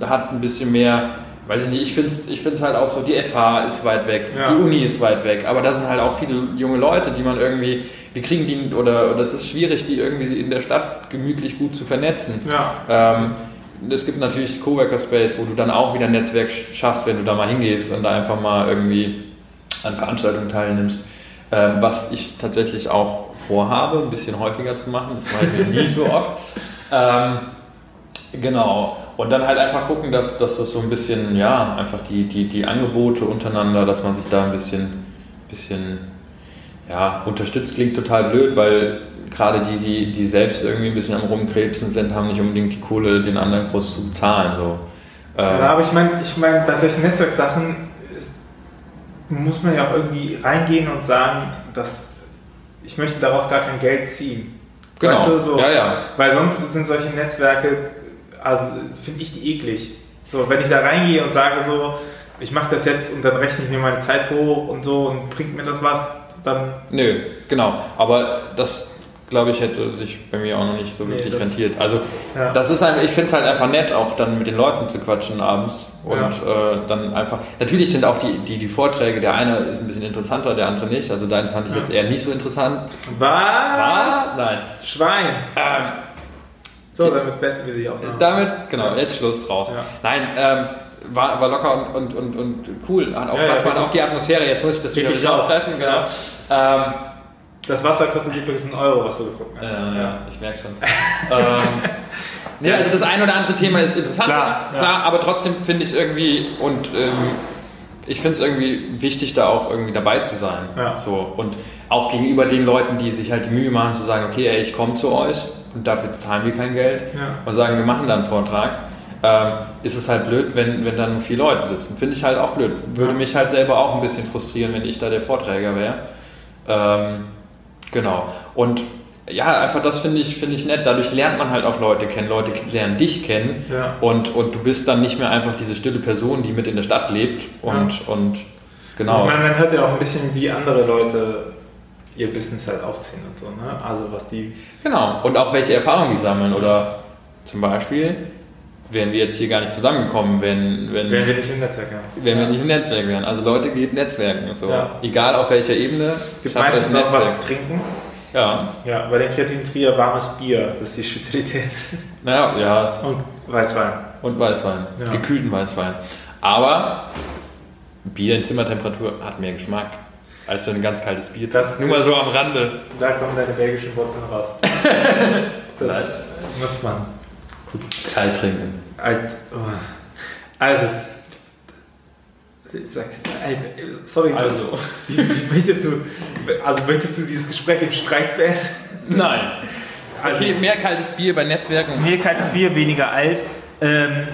hat ein bisschen mehr, weiß ich nicht, ich finde es ich find's halt auch so, die FH ist weit weg, Ja. die Uni ist weit weg, aber da sind halt auch viele junge Leute, die man irgendwie, wir kriegen die, oder, oder es ist schwierig, die irgendwie in der Stadt gemütlich gut zu vernetzen. Ja. Ähm, es gibt natürlich Coworker Space, wo du dann auch wieder ein Netzwerk schaffst, wenn du da mal hingehst und da einfach mal irgendwie an Veranstaltungen teilnimmst. Ähm, was ich tatsächlich auch vorhabe, ein bisschen häufiger zu machen. Das mache ich mir nie so oft. Ähm, genau. Und dann halt einfach gucken, dass, dass das so ein bisschen, ja, einfach die, die, die Angebote untereinander, dass man sich da ein bisschen, bisschen ja, unterstützt klingt total blöd, weil gerade die, die, die selbst irgendwie ein bisschen am Rumkrebsen sind, haben nicht unbedingt die Kohle, den anderen groß zu bezahlen. So. Ähm, Ja, aber ich meine, ich mein, bei solchen Netzwerksachen ist, muss man ja auch irgendwie reingehen und sagen, dass ich möchte daraus gar kein Geld ziehen. genau. Weißt du, so, Ja, ja. Weil sonst sind solche Netzwerke, also finde ich die eklig. So, wenn ich da reingehe und sage so, ich mache das jetzt und dann rechne ich mir meine Zeit hoch und so und bringt mir das was, dann Nö, genau. Aber das, glaube ich, hätte sich bei mir auch noch nicht so Nee, wirklich das- rentiert. Also, Ja. das ist einfach, ich finde es halt einfach nett, auch dann mit den Leuten zu quatschen abends. Und äh, dann einfach. Natürlich sind auch die, die, die Vorträge, der eine ist ein bisschen interessanter, der andere nicht. Also, deinen fand ich Ja. jetzt eher nicht so interessant. was? Nein. Schwein. Ähm, So, damit beenden wir die Aufnahme. Damit, genau, jetzt Schluss raus. Ja. Nein, ähm, war, war locker und, und, und, und cool. Hat auch Ja, Spaß ja, gemacht, auch die Atmosphäre. Jetzt muss ich das wieder Richtig wieder raus. auftreffen. Genau. Ähm, Das Wasser kostet übrigens einen Euro, was du getrunken hast. äh, ja, ich merke schon. ähm, nee, also das ein oder andere Thema ist interessant, Klar, klar, ja. aber trotzdem finde ich es irgendwie und ähm, ich finde es irgendwie wichtig, da auch irgendwie dabei zu sein. Ja. So. Und auch gegenüber den Leuten, die sich halt die Mühe machen, zu sagen, okay, ey, ich komme zu euch und dafür zahlen wir kein Geld Ja. und sagen, wir machen dann einen Vortrag, ähm, ist es halt blöd, wenn, wenn da nur vier Leute sitzen. Finde ich halt auch blöd. Würde Ja. mich halt selber auch ein bisschen frustrieren, wenn ich da der Vorträger wäre. Ähm, genau. Und ja, einfach das finde ich, finde ich nett. Dadurch lernt man halt auch Leute kennen. Leute lernen dich kennen. Ja. Und, und du bist dann nicht mehr einfach diese stille Person, die mit in der Stadt lebt. Und, und genau. Ich meine, man hört ja auch ein bisschen, wie andere Leute ihr Business halt aufziehen und so, ne? Also was die. Genau. Und auch welche Erfahrungen die sammeln. Oder zum Beispiel wären wir jetzt hier gar nicht zusammengekommen, wenn, wenn, Wenn wir nicht im Netzwerk haben. wenn wir nicht im Netzwerk wären. Also Leute geht Netzwerken. So. Ja. Egal auf welcher Ebene. Gibt meistens auch was zu trinken. Ja. Ja, bei den kreativen Trier warmes Bier, das ist die Spezialität. Naja, ja. Und Weißwein. Und Weißwein. Ja. Gekühlten Weißwein. Aber Bier in Zimmertemperatur hat mehr Geschmack als so ein ganz kaltes Bier. Das Nur mal so am Rande. Da kommen deine belgischen Wurzeln raus. das Vielleicht. muss man. Kalt trinken. Oh. Also. Sorry. Also. Wie, wie möchtest du, also möchtest du dieses Gespräch im Streit beenden? Nein. Also, Okay, mehr kaltes Bier bei Netzwerken. Mehr kaltes Bier, weniger alt. Ähm,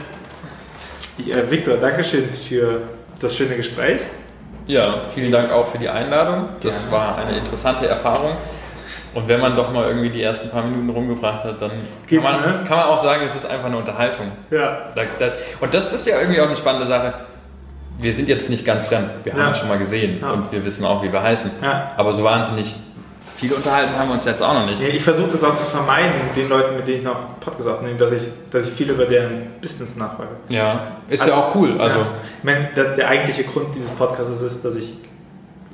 äh, Victor, Dankeschön für das schöne Gespräch. Ja, vielen Dank auch für die Einladung. Das Gerne. war eine interessante Erfahrung. Und wenn man doch mal irgendwie die ersten paar Minuten rumgebracht hat, dann kann man, ne? kann man auch sagen, es ist einfach eine Unterhaltung. Ja. Und das ist ja irgendwie auch eine spannende Sache. Wir sind jetzt nicht ganz fremd. Wir haben Ja. uns schon mal gesehen Ja. und wir wissen auch, wie wir heißen. Ja. Aber so wahnsinnig viel unterhalten haben wir uns jetzt auch noch nicht. Ja, ich versuche das auch zu vermeiden, den Leuten, mit denen ich noch Podcast aufnehme, dass ich, dass ich viel über deren Business nachfrage. Ja, ist ja auch cool. Also, ja. ich meine, der, der eigentliche Grund dieses Podcasts ist, dass ich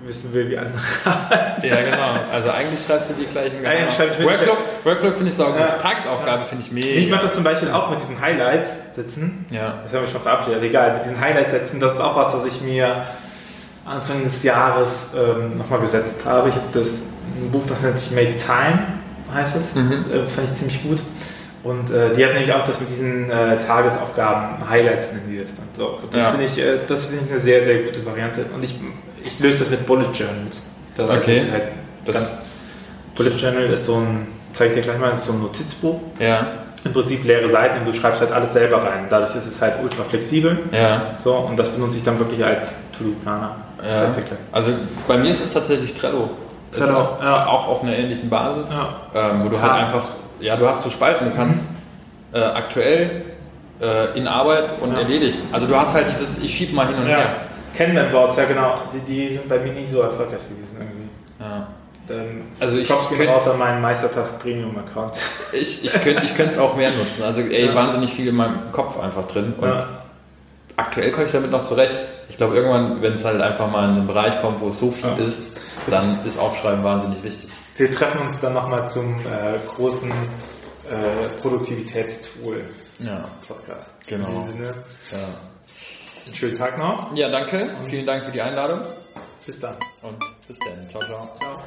wissen will, wie andere arbeiten. ja, genau. Also eigentlich schreibst du die gleichen Eigentlich schreibe ich Workflow, Workflow finde ich so gut. Ja. Tagesaufgabe finde ich mega. Ich mache das zum Beispiel auch mit diesen Highlights sitzen. Ja. Das haben wir schon verabschiedet, egal. Mit diesen Highlights setzen, das ist auch was, was ich mir Anfang des Jahres ähm, nochmal gesetzt habe. Ich habe das ein Buch, das nennt sich Make Time, heißt es. Mhm. Äh, fand ich ziemlich gut. Und äh, die hat nämlich auch das mit diesen äh, Tagesaufgaben, Highlights nennen die das dann. So, das Ja. finde ich, äh, das finde ich eine sehr, sehr gute Variante. Und ich, ich löse das mit Bullet Journals. Heißt, Okay. halt Das- Bullet Journal ist so ein, zeige ich dir gleich mal, ist so ein Notizbuch Ja, im Prinzip leere Seiten und du schreibst halt alles selber rein. Dadurch ist es halt ultra flexibel. ja. So, und das benutze ich dann wirklich als To-Do-Planer. Ja. Also bei mir ist es tatsächlich Trello. Trello, auch, ja. auch auf einer ähnlichen Basis, Ja. ähm, wo du Klar. halt einfach, ja, du hast so Spalten, du kannst äh, aktuell äh, in Arbeit und Ja. erledigt. Also du hast halt dieses, ich schieb mal hin und her. Ja. Kanban-Boards, ja genau, die, die sind bei mir nie so erfolgreich gewesen irgendwie. Ja. Dann Also ich Props gehen raus an meinen Meistertask Premium Account. Ich, ich könnte ich es auch mehr nutzen. Also ey, Ja. wahnsinnig viel in meinem Kopf einfach drin. Und Ja. aktuell komme ich damit noch zurecht. Ich glaube, irgendwann, wenn es halt einfach mal in einen Bereich kommt, wo es so viel Ja. ist, dann ist Aufschreiben wahnsinnig wichtig. Wir treffen uns dann nochmal zum äh, großen äh, Produktivitätstool Ja, Podcast. Genau. In diesem Sinne, ja. Einen schönen Tag noch. ja danke. Vielen Dank für die Einladung Bis dann. und bis dann. Ciao, ciao. Ciao.